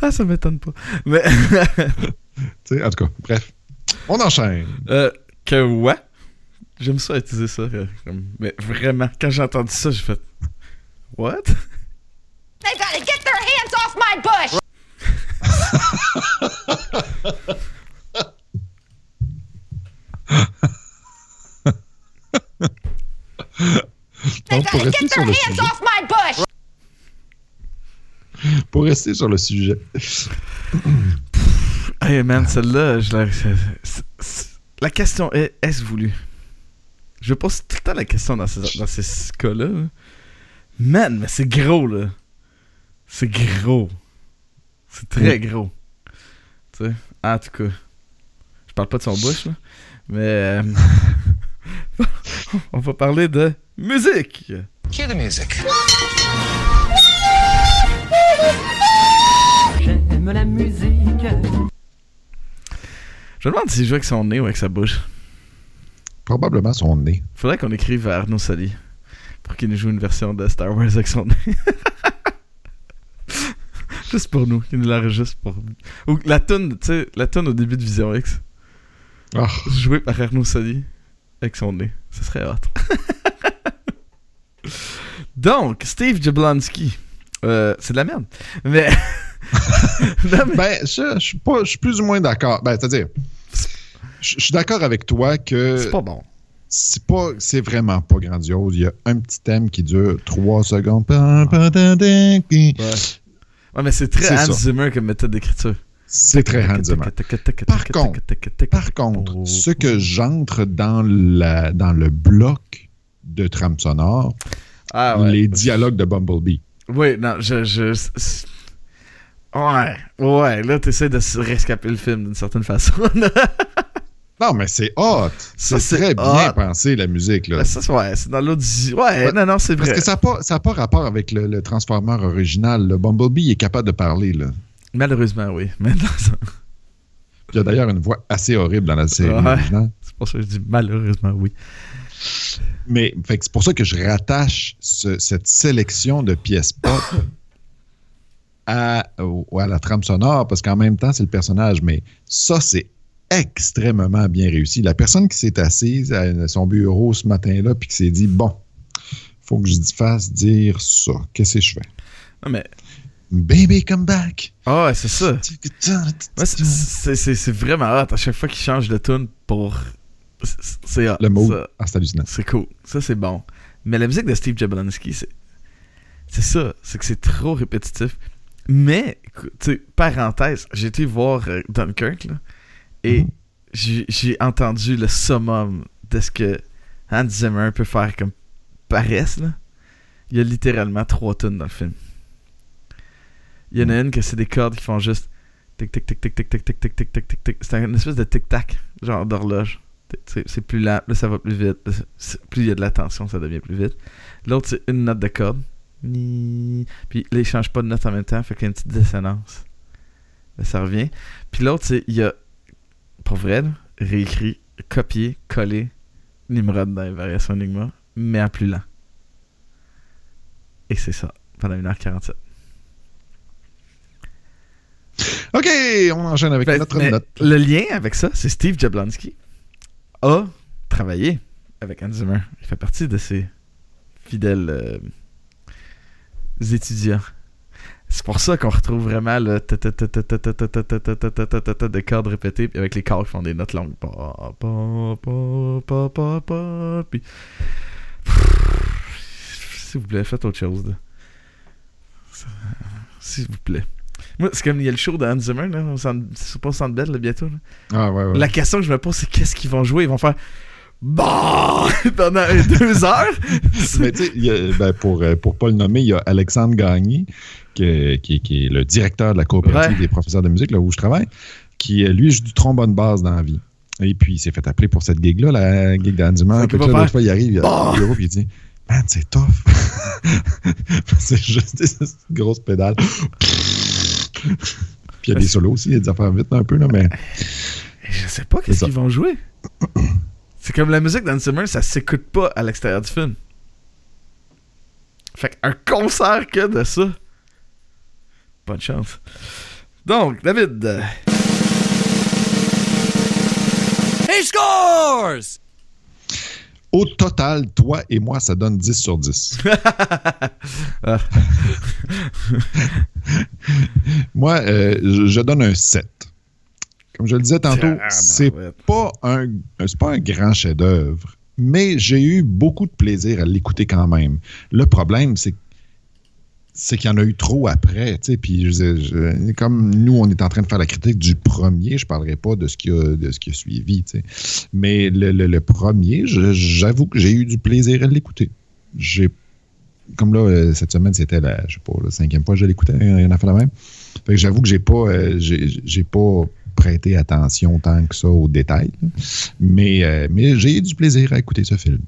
ah, ça m'étonne pas. Mais. Tu sais, en tout cas, bref. On enchaîne. Euh, que ouais. J'aime ça utiliser ça. euh, comme- Mais vraiment, quand j'ai entendu ça, j'ai fait. What? They gotta get their hands off my bush! They Donc, pour gotta rester get sur their le hands sujet, off my bush! pour rester sur le sujet, Hey man, celle-là, je la... La question est, est-ce voulu? Je pose tout le temps la question dans ces, dans ces cas-là. là. Man, mais c'est gros, là. C'est gros. C'est très gros. Tu sais, en tout cas. Je parle pas de son bouche, là. Mais... euh, On va parler de musique. Cue the music. J'aime la musique. Je me demande s'il joue avec son nez ou avec sa bouche. Probablement son nez. Faudrait qu'on écrive à Arnaud Soli pour qu'il nous joue une version de Star Wars avec son nez. Juste pour nous, qu'il nous l'enregistre pour. Ou la tune, tu sais, la tune au début de Vision X, Ah, jouée par Arnaud Soli avec son nez. Ce serait hot. Donc, Steve Jablonski. Euh, c'est de la merde. Mais. Non, mais- Ben, je, je suis pas, je suis plus ou moins d'accord. Ben, c'est-à-dire, je, suis d'accord avec toi que c'est pas bon. c'est pas, c'est vraiment pas grandiose. Il y a un petit thème qui dure trois secondes. Ouais, mais c'est très C'est Hans ça. Zimmer comme méthode d'écriture. C'est très Hans Zimmer. Par contre, Par contre, ce que j'entre dans, la, dans le bloc de trame sonore, Ah ouais. les dialogues de Bumblebee. Oui, non, je. je ouais, ouais, là, t'essaies de se rescaper le film d'une certaine façon. Non, mais c'est hot. C'est très bien pensé, la musique. Là. Ben, ça, c'est- ouais, c'est dans l'autre. di- Ouais, Ouais, non, non, c'est Parce vrai. que ça n'a pas, ça a pas rapport avec le, le Transformer original. Le Bumblebee il est capable de parler. Là. Malheureusement, oui. Mais non, ça- Il y a d'ailleurs une voix assez horrible dans la série Ouais. c'est pour ça que je dis malheureusement, oui. Mais c'est pour ça que je rattache ce- cette sélection de pièces pop à, à la trame sonore, parce qu'en même temps, c'est le personnage. Mais ça, c'est extrêmement bien réussi. La personne qui s'est assise à son bureau ce matin-là, puis qui s'est dit Bon, faut que je fasse dire ça. Qu'est-ce que je fais? Non, mais Baby, come back. Ah, ouais, c'est ça. C'est- c'est c'est- c'est vraiment hot à chaque fois qu'il change de tune pour. c'est-. Le mot, ah, c'est hallucinant. C'est cool. Ça, c'est bon. Mais la musique de Steve Jablonski, c'est. C'est ça. C'est que c'est trop répétitif. Mais, tu sais, parenthèse, j'ai été voir euh, Dunkirk, là, et Mhm. j'ai entendu le summum de ce que Hans Zimmer peut faire comme paresse, là. Il y a littéralement trois tunes dans le film. Il y en a une que c'est des cordes qui font juste tic tic tic tic tic tic tic tic tic tic tic tic. C'est une espèce de tic tac, genre d'horloge. C'est plus lent, là ça va plus vite. Plus il y a de la tension, ça devient plus vite. L'autre c'est une note de corde. Puis là il change pas de note en même temps, fait qu'il y a une petite dissonance. Là, ça revient. Puis l'autre c'est il y a pour vrai, réécrit, copié, collé Nimrod dans les variations Enigma, mais en plus lent. Et c'est ça, pendant 1h47. OK, on enchaîne avec Fait- notre Ben, mais note. Le lien avec ça, c'est Steve Jablonski a travaillé avec Hans Zimmer. Il fait partie de ses fidèles euh, étudiants. C'est pour ça qu'on retrouve vraiment le de cordes répétées avec les cordes qui font des notes longues. Puis- S'il vous plaît, faites autre chose. S'il vous plaît. Moi, c'est comme il y a le show de Hans Zimmer, là, au centre- c'est pas au Centre Bell, là, bientôt. là. Ah, ouais, ouais. La question que je me pose, c'est qu'est-ce qu'ils vont jouer Ils vont faire Bah pendant deux heures. Mais tu sais, ben, pour ne pas le nommer, il y a Alexandre Gagné, qui, qui- qui est le directeur de la coopérative Ouais. des professeurs de musique, là où je travaille, qui, euh, lui, joue du trombone basse dans la vie. Et puis, il s'est fait appeler pour cette gig-là, la gig d'Anne Fait Puis là, l'autre fois, il arrive, il, Bah! au bureau, puis il dit Man, c'est tough. c'est juste des grosses pédales. puis il y a des solos aussi, il y a des affaires vite un peu, là, mais Je sais pas qu'est-ce qu'ils vont jouer. C'est comme la musique Zimmer, ça s'écoute pas à l'extérieur du film. Fait qu'un concert que de ça. Bonne chance. Donc, David. He scores! au total, toi et moi, ça donne 10 sur 10. Ah. Moi, euh, je, je donne un 7. Comme je le disais tantôt, c'est pas un, c'est pas un grand chef-d'œuvre, mais j'ai eu beaucoup de plaisir à l'écouter quand même. Le problème, c'est c'est qu'il y en a eu trop après, tu sais, puis je- je- comme nous, on est en train de faire la critique du premier, je parlerai pas de ce qui a, de ce qui a suivi, tu sais. Mais le, le- le premier, j'avoue que j'ai eu du plaisir à l'écouter. J'ai comme là, euh, cette semaine, c'était la, je sais pas, la cinquième fois que je l'écoutais, rien à faire la même. Fait que j'avoue que j'ai pas, euh, j'ai pas prêté attention tant que ça aux détails. là. Mais, euh, mais j'ai eu du plaisir à écouter ce film.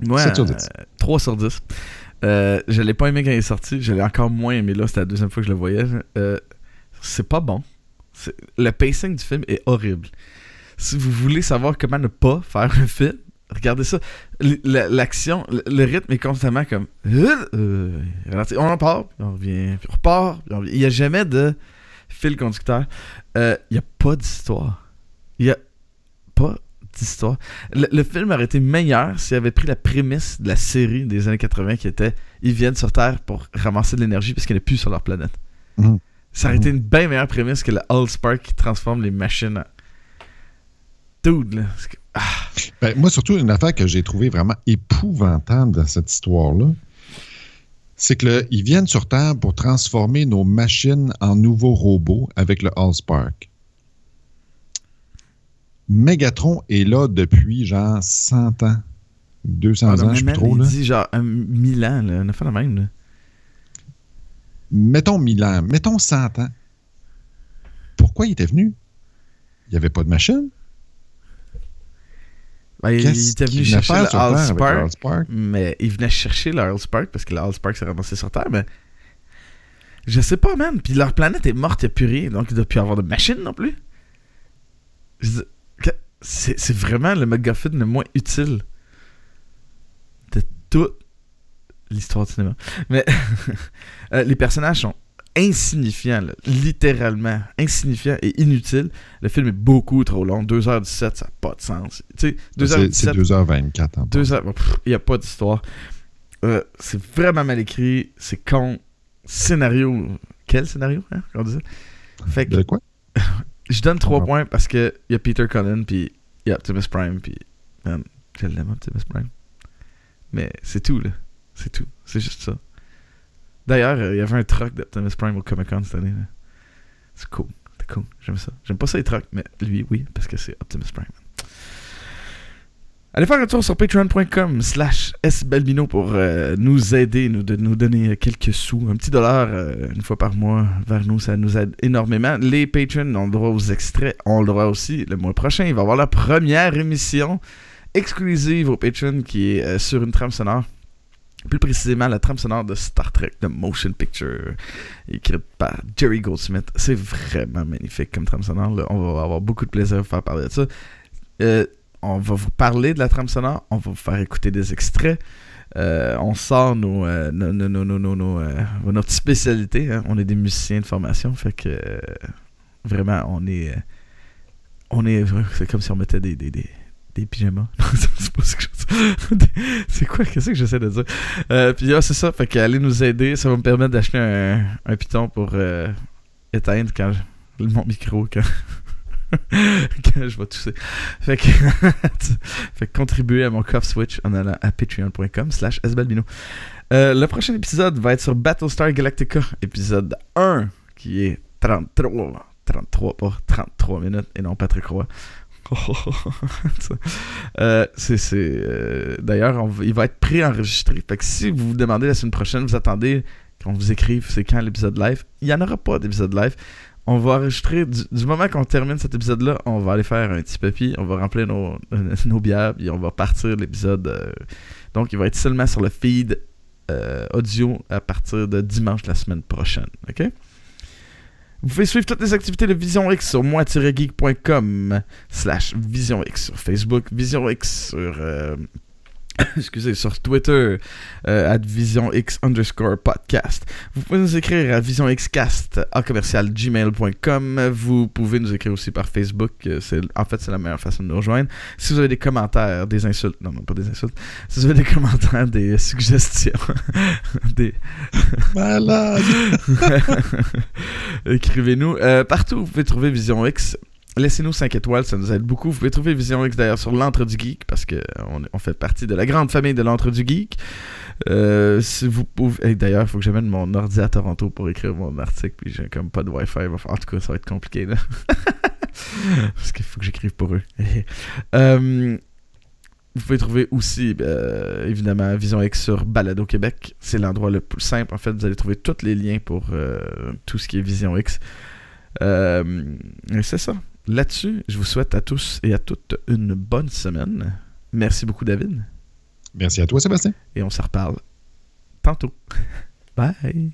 Moi, 7 sur 10. euh, 3 sur 10. Euh, je l'ai pas aimé quand il est sorti. Je l'ai encore moins aimé là. C'était la deuxième fois que je le voyais. Euh, c'est pas bon. Le pacing du film est horrible. Si vous voulez savoir comment ne pas faire un film, regardez ça. L'action, le, rythme est constamment comme. euh, euh, on en part, puis on revient, puis on repart. puis on revient. Il n'y a jamais de fil conducteur. Il n'y a pas d'histoire. Il n'y a pas d'histoire. Le, le film aurait été meilleur s'il avait pris la prémisse de la série des années 80 qui était ils viennent sur Terre pour ramasser de l'énergie parce qu'elle n'est plus sur leur planète. Mhm. Ça aurait été une bien meilleure prémisse que le Allspark qui transforme les machines en. Dude, là. que- ah, Ben, moi, surtout, une affaire que j'ai trouvée vraiment épouvantable dans cette histoire-là, c'est que le- ils viennent sur Terre pour transformer nos machines en nouveaux robots avec le Allspark. Megatron est là depuis genre 100 ans. 200 on a ans, je sais plus trop. il Là. dit genre un mille ans, là. On a fait la même, là. Mettons 1000 ans, mettons 100 ans. Pourquoi il était venu? Il n'y avait pas de machine. Ben, il était venu chercher le Allspark, Allspark? mais il venait chercher le Allspark parce que le Allspark s'est ramassé sur Terre, mais. Je sais pas, man. Puis leur planète est morte, il n'y a plus rien, donc il ne doit plus avoir de machine non plus. Je C'est c'est vraiment le MacGuffin le moins utile de toute l'histoire du cinéma. Mais euh, les personnages sont insignifiants, là, littéralement insignifiants et inutiles. Le film est beaucoup trop long, 2h17, ça n'a pas de sens. C'est c'est 2h17, 2h24. en deux heures, il n'y a pas d'histoire. Euh, c'est vraiment mal écrit, c'est con. Scénario quel scénario, hein, qu'on disait? Fait que De quoi? je donne 3 Ah. points parce que il y a Peter Cullen, puis il y a Optimus Prime, puis man, je l'aime Optimus Prime. Mais c'est tout, là. C'est tout. C'est juste ça. D'ailleurs, euh, il y avait un truck d'Optimus Prime au Comic Con cette année. C'est cool. C'est cool. J'aime ça. J'aime pas ça les trucks, mais lui, oui, parce que c'est Optimus Prime. Allez faire un tour sur patreon.com slash sbalbino pour euh, nous aider, nous, de, nous donner quelques sous. Un petit dollar euh, une fois par mois vers nous, ça nous aide énormément. Les patrons ont le droit aux extraits, ont le droit aussi. Le mois prochain, il va y avoir la première émission exclusive aux patrons qui est euh, sur une trame sonore. Plus précisément, la trame sonore de Star Trek, de Motion Picture, écrite par Jerry Goldsmith. C'est vraiment magnifique comme trame sonore. On va avoir beaucoup de plaisir à faire parler de ça. On va vous parler de la trame sonore, on va vous faire écouter des extraits. Euh, on sort nos, euh, nos, nos, nos, nos, euh, notre spécialité. hein. On est des musiciens de formation, fait que euh, vraiment, on est. on est. C'est comme si on mettait des, des, des, pyjamas. c'est pas que C'est quoi? Qu'est-ce que j'essaie de dire? Puis ah, c'est ça, fait que allez nous aider. Ça va me permettre d'acheter un, un piton pour éteindre quand mon micro quand je vais tousser. Fait que, fait que contribuer à mon cough switch en allant à patreon.com slash sbalbino. Euh, le prochain épisode va être sur Battlestar Galactica, épisode 1, qui est 33. 33, pas 33 minutes, et non Patrick Roy. Euh, c'est, euh, D'ailleurs, il va être préenregistré. Fait que si vous vous demandez la semaine prochaine, vous attendez qu'on vous écrive c'est quand l'épisode live, il n'y en aura pas d'épisode live. On va enregistrer, du, moment qu'on termine cet épisode-là, on va aller faire un petit papier, on va remplir nos, nos bières, puis on va partir l'épisode. euh, donc, il va être seulement sur le feed euh, audio à partir de dimanche la semaine prochaine. OK? Vous pouvez suivre toutes les activités de Vision X sur moi-geek.com slash Vision X sur Facebook, Vision X sur euh, excusez, sur Twitter, euh, at Vision X underscore podcast. Vous pouvez nous écrire à visionxcast à commercial gmail.com. Vous pouvez nous écrire aussi par Facebook. euh, en fait, c'est la meilleure façon de nous rejoindre. Si vous avez des commentaires, des insultes, non, non, pas des insultes. Si vous avez des commentaires, des suggestions, des, Malade! Écrivez-nous. Euh, partout, vous pouvez trouver Vision X. Laissez-nous 5 étoiles, ça nous aide beaucoup. Vous pouvez trouver Vision X d'ailleurs sur l'Entre du Geek parce que on, fait partie de la grande famille de l'Entre du Geek. Euh, si vous pouvez. D'ailleurs, il faut que j'amène mon ordi à Toronto pour écrire mon article. Puis j'ai comme pas de Wi-Fi. En tout cas, ça va être compliqué là. parce qu'il faut que j'écrive pour eux. Euh, vous pouvez trouver aussi, euh, évidemment, Vision X sur Balado Québec. C'est l'endroit le plus simple. En fait, vous allez trouver tous les liens pour tout ce qui est Vision X. C'est ça. Là-dessus, je vous souhaite à tous et à toutes une bonne semaine. Merci beaucoup, David. Merci à toi, Sébastien. Et on se reparle tantôt. Bye.